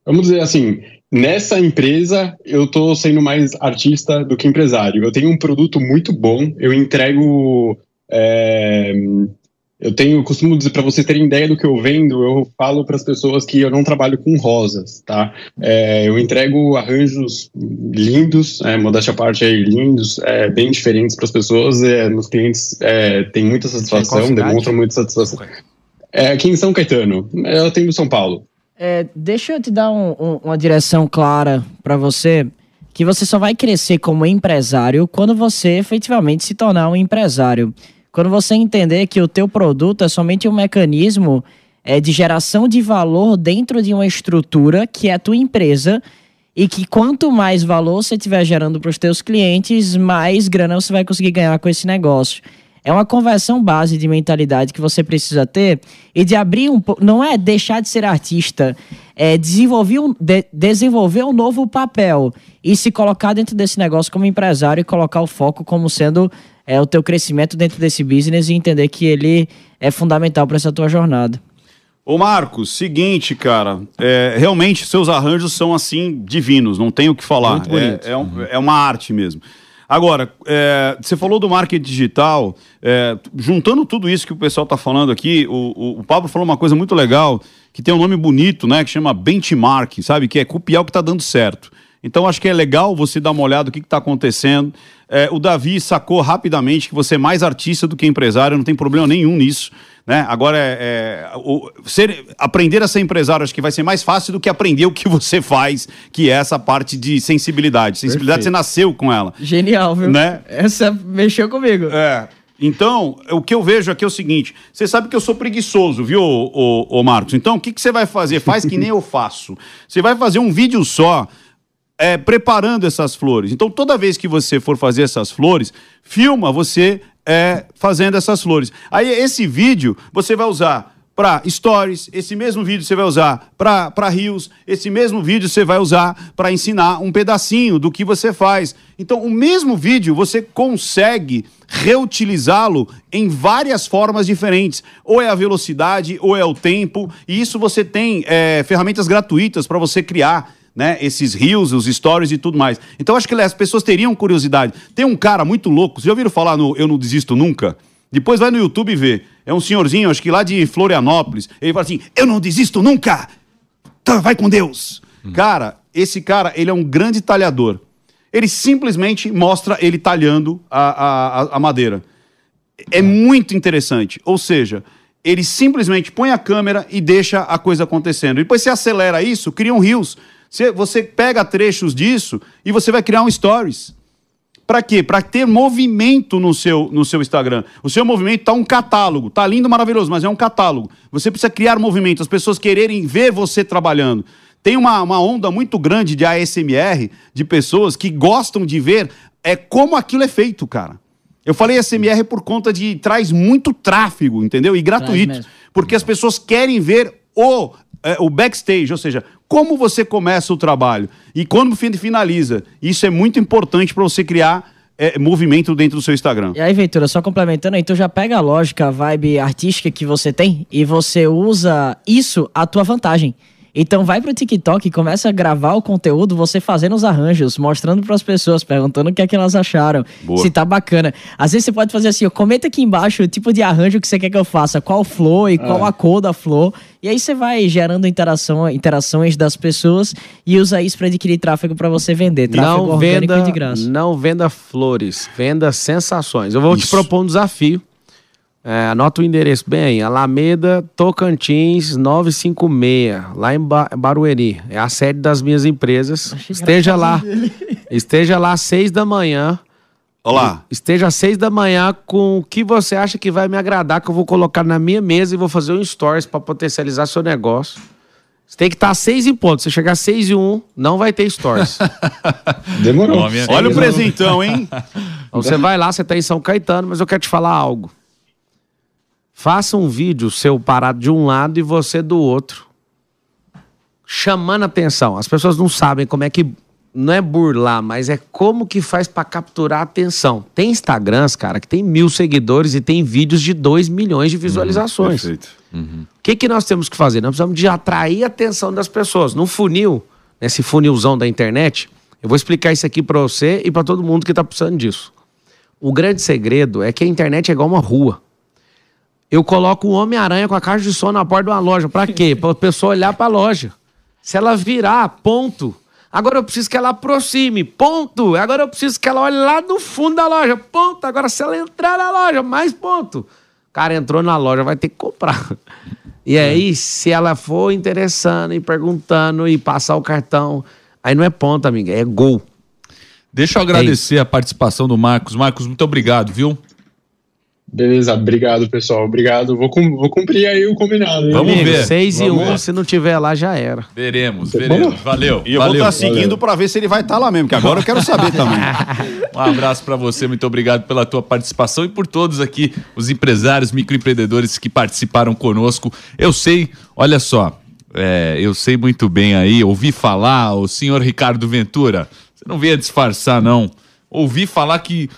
vamos dizer assim, nessa empresa eu tô sendo mais artista do que empresário. Eu tenho um produto muito bom, eu entrego. é, eu tenho, costumo dizer, para você terem ideia do que eu vendo, eu falo para as pessoas que eu não trabalho com rosas, tá? É, eu entrego arranjos lindos, é, modéstia à parte aí, lindos, é, bem diferentes para as pessoas, é, nos clientes é, tem muita satisfação, demonstram muita satisfação. É aqui em São Caetano. Eu atendo São Paulo. É, deixa eu te dar um- um- uma direção clara pra você, que você só vai crescer como empresário quando você efetivamente se tornar um empresário. Quando você entender que o teu produto é somente um mecanismo é, de geração de valor dentro de uma estrutura que é a tua empresa e que quanto mais valor você estiver gerando para os teus clientes, mais grana você vai conseguir ganhar com esse negócio. É uma conversão base de mentalidade que você precisa ter e de abrir um pouco. Não é deixar de ser artista, é desenvolver um, de- desenvolver um novo papel e se colocar dentro desse negócio como empresário e colocar o foco como sendo é, o teu crescimento dentro desse business e entender que ele é fundamental para essa tua jornada. Ô Marcos, seguinte, cara, é, realmente seus arranjos são assim divinos, não tem o que falar. É, é, um- é uma arte mesmo. Agora, é, você falou do marketing digital, é, juntando tudo isso que o pessoal está falando aqui, o, o, o Pablo falou uma coisa muito legal, que tem um nome bonito, né, que chama benchmark, sabe, que é copiar o que está dando certo. Então, acho que é legal você dar uma olhada no que está acontecendo. É, o Davi sacou rapidamente que você é mais artista do que empresário, não tem problema nenhum nisso. Né? Agora, é, é, o- ser- aprender a ser empresário acho que vai ser mais fácil do que aprender o que você faz, que é essa parte de sensibilidade. Sensibilidade, Perfeito. você nasceu com ela. Genial, viu? Né? Essa mexeu comigo. É. Então, o que eu vejo aqui é o seguinte: você sabe que eu sou preguiçoso, viu, ô, ô, ô Marcos? Então, o que, que você vai fazer? Faz que nem eu faço. Você vai fazer um vídeo só. É, preparando essas flores. Então, toda vez que você for fazer essas flores, filma você é, fazendo essas flores. Aí, esse vídeo você vai usar para stories, esse mesmo vídeo você vai usar para rios, esse mesmo vídeo você vai usar para ensinar um pedacinho do que você faz. Então, o mesmo vídeo você consegue reutilizá-lo em várias formas diferentes. Ou é a velocidade, ou é o tempo. E isso você tem é, ferramentas gratuitas para você criar né, esses rios, os stories e tudo mais. Então acho que as pessoas teriam curiosidade. Tem um cara muito louco, vocês já ouviram falar no Eu Não Desisto Nunca? Depois vai no YouTube e vê. É um senhorzinho, acho que lá de Florianópolis. Ele fala assim: Eu não desisto nunca! Tá, vai com Deus! Cara, esse cara, ele é um grande talhador. Ele simplesmente mostra ele talhando a, a, a madeira. É muito interessante. Ou seja, ele simplesmente põe a câmera e deixa a coisa acontecendo. Depois você acelera isso, cria um rios. Você, pega trechos disso e você vai criar um stories. Para quê? Para ter movimento no seu, no seu Instagram. O seu movimento tá um catálogo. Tá lindo, maravilhoso, mas é um catálogo. Você precisa criar movimento, as pessoas quererem ver você trabalhando. Tem uma, uma onda muito grande de ASMR, de pessoas que gostam de ver é, como aquilo é feito, cara. Eu falei ASMR por conta de traz muito tráfego, entendeu? E gratuito. Porque as pessoas querem ver o, é, o backstage, ou seja, como você começa o trabalho e quando fin- finaliza. Isso é muito importante para você criar é, movimento dentro do seu Instagram. E aí, Ventura, só complementando, então já pega a lógica, a vibe artística que você tem e você usa isso à tua vantagem. Então vai pro TikTok e começa a gravar o conteúdo, você fazendo os arranjos, mostrando para as pessoas, perguntando o que é que elas acharam, Boa. se tá bacana. Às vezes você pode fazer assim, ó, comenta aqui embaixo o tipo de arranjo que você quer que eu faça, qual flor e qual É. a cor da flor. E aí você vai gerando interação, interações das pessoas e usa isso para adquirir tráfego para você vender, tráfego Não orgânico venda, de graça. não venda flores, venda sensações. Eu vou te Isso. propor um desafio. É, anota o endereço bem Alameda Tocantins 956, lá em ba Barueri. É a sede das minhas empresas. Esteja lá, esteja lá às seis da manhã. Olá. Esteja às seis da manhã com o que você acha que vai me agradar, que eu vou colocar na minha mesa e vou fazer um stories para potencializar seu negócio. Você tem que estar às seis em ponto. Se chegar às seis e um, não vai ter stories. Demorou. Olha o presentão, hein? Então você vai lá, você tá em São Caetano, mas eu quero te falar algo. Faça um vídeo seu parado de um lado e você do outro. Chamando atenção. As pessoas não sabem como é que. Não é burlar, mas é como que faz pra capturar a atenção. Tem Instagrams, cara, que tem mil seguidores e tem vídeos de 2 milhões de visualizações. Perfeito. O que, que nós temos que fazer? Nós precisamos de atrair a atenção das pessoas. No funil, nesse funilzão da internet, eu vou explicar isso aqui pra você e pra todo mundo que tá precisando disso. O grande segredo é que a internet é igual uma rua. Eu coloco um Homem-Aranha com a caixa de som na porta de uma loja. Pra quê? Pra pessoa olhar pra loja. Se ela virar, ponto. Agora eu preciso que ela aproxime, ponto. Agora eu preciso que ela olhe lá no fundo da loja, ponto. Agora se ela entrar na loja, mais ponto. Cara, entrou na loja, vai ter que comprar. E aí, se ela for interessando e perguntando e passar o cartão, aí não é ponto, amiga, é gol. Deixa eu agradecer a participação do Marcos. Marcos, muito obrigado, viu? Beleza, obrigado, pessoal. Obrigado. Vou, cum- vou cumprir aí o combinado. hein? Vamos Amigo, ver. 6 e Vamos 1, ver. se não tiver lá, já era. Veremos, veremos. Valeu. E eu vou valeu. estar seguindo pra ver se ele vai estar lá mesmo, que agora eu quero saber também. Um abraço pra você, muito obrigado pela tua participação e por todos aqui, os empresários, microempreendedores que participaram conosco. Eu sei, olha só, é, eu sei muito bem aí, ouvi falar, o senhor Ricardo Ventura, você não venha disfarçar, não. Ouvi falar que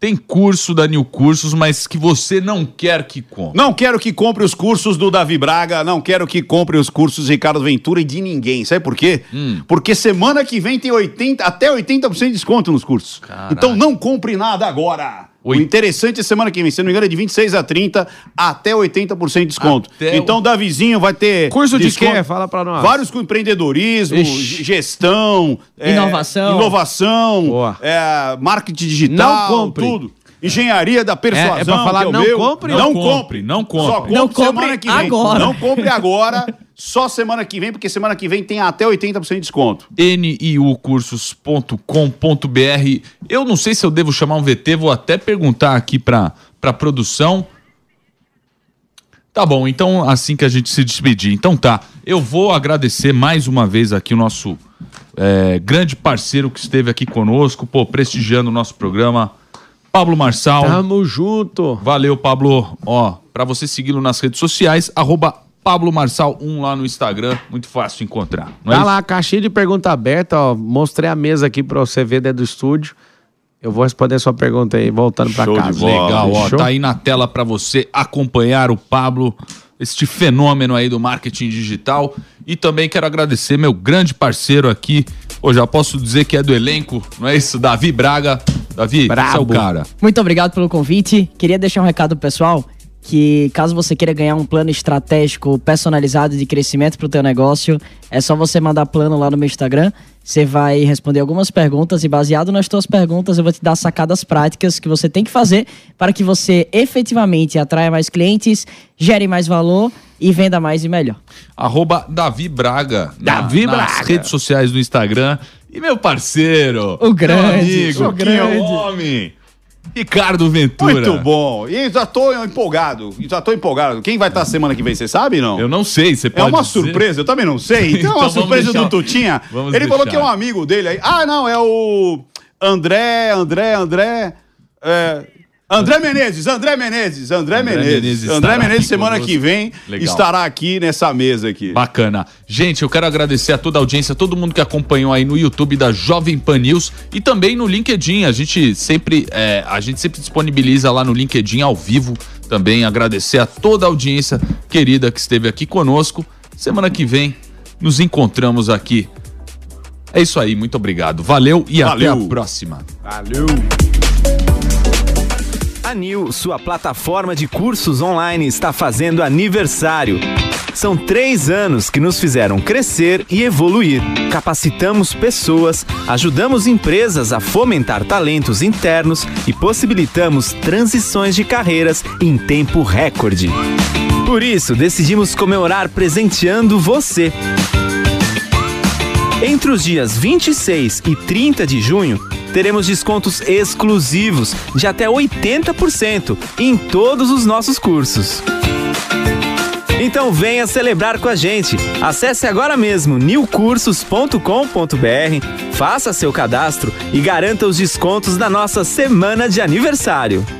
tem curso da New Cursos, mas que você não quer que compre. Não quero que compre os cursos do Davi Braga, não quero que compre os cursos do Ricardo Ventura e de ninguém. Sabe por quê? Hum. Porque semana que vem tem 80, até 80% de desconto nos cursos. Então não compre nada agora. O interessante é semana que vem, se não me engano, é de 26 a 30 até 80% de desconto. Até o- então, Davizinho vai ter. Curso de desconto- quê? Fala pra nós. Vários com empreendedorismo, Ixi. gestão, é, Inovação. inovação, Boa. é, marketing digital, Não compre. tudo. Engenharia da persuasão. É- é pra falar que o não meu. compre? Não, Não compre. não compre. Só compre Não compre semana que vem. agora. Não compre agora, só semana que vem, porque semana que vem tem até 80% de desconto. niucursos.com.br. Eu não sei se eu devo chamar um VT, vou até perguntar aqui para para produção. Tá bom, então assim que a gente se despedir. Então tá, eu vou agradecer mais uma vez aqui o nosso é, grande parceiro que esteve aqui conosco, pô, prestigiando o nosso programa, Pablo Marçal. Tamo junto. Valeu, Pablo. Ó, pra você segui-lo nas redes sociais, arroba Pablo Marçal 1 lá no Instagram, muito fácil encontrar. Não é Tá isso? lá, caixinha de pergunta aberta, ó. Mostrei a mesa aqui pra você ver dentro do estúdio. Eu vou responder sua pergunta aí, voltando de casa. bola. Legal, ó, tá aí na tela pra você acompanhar o Pablo, este fenômeno aí do marketing digital. E também quero agradecer meu grande parceiro aqui. Pô, já posso dizer que é do elenco, não é isso? Davi Braga. Davi, esse é o Brabo. cara. Muito obrigado pelo convite. Queria deixar um recado pro pessoal que caso você queira ganhar um plano estratégico personalizado de crescimento para o teu negócio, é só você mandar plano lá no meu Instagram. Você vai responder algumas perguntas e baseado nas tuas perguntas eu vou te dar sacadas práticas que você tem que fazer para que você efetivamente atraia mais clientes, gere mais valor e venda mais e melhor. Arroba Davi Braga. na- Davi nas Braga. redes sociais do Instagram. E meu parceiro. O grande, meu amigo, o que grande. homem. Ricardo Ventura. Muito bom. E já tô empolgado. Já tô empolgado. Quem vai estar semana que vem, você sabe não? Eu não sei, você É pode uma dizer? surpresa, eu também não sei. Então, é uma surpresa deixar- do Tutinha. vamos Ele falou deixar. que é um amigo dele aí. Ah, não, é o André, André, André. É, André Menezes, André Menezes, André, André Menezes. Menezes André Menezes, semana conosco. que vem, Legal. estará aqui nessa mesa aqui. Bacana. Gente, eu quero agradecer a toda a audiência, todo mundo que acompanhou aí no YouTube da Jovem Pan News e também no LinkedIn. A gente sempre, é, a gente sempre disponibiliza lá no LinkedIn ao vivo também. Agradecer a toda a audiência querida que esteve aqui conosco. Semana que vem nos encontramos aqui. É isso aí, muito obrigado. Valeu e Valeu. até a próxima. Valeu! A Nil, sua plataforma de cursos online, está fazendo aniversário. São três anos que nos fizeram crescer e evoluir. Capacitamos pessoas, ajudamos empresas a fomentar talentos internos e possibilitamos transições de carreiras em tempo recorde. Por isso, decidimos comemorar presenteando você. Entre os dias 26 e 30 de junho, teremos descontos exclusivos de até 80% em todos os nossos cursos. Então venha celebrar com a gente. Acesse agora mesmo newcursos.com.br, faça seu cadastro e garanta os descontos da nossa semana de aniversário.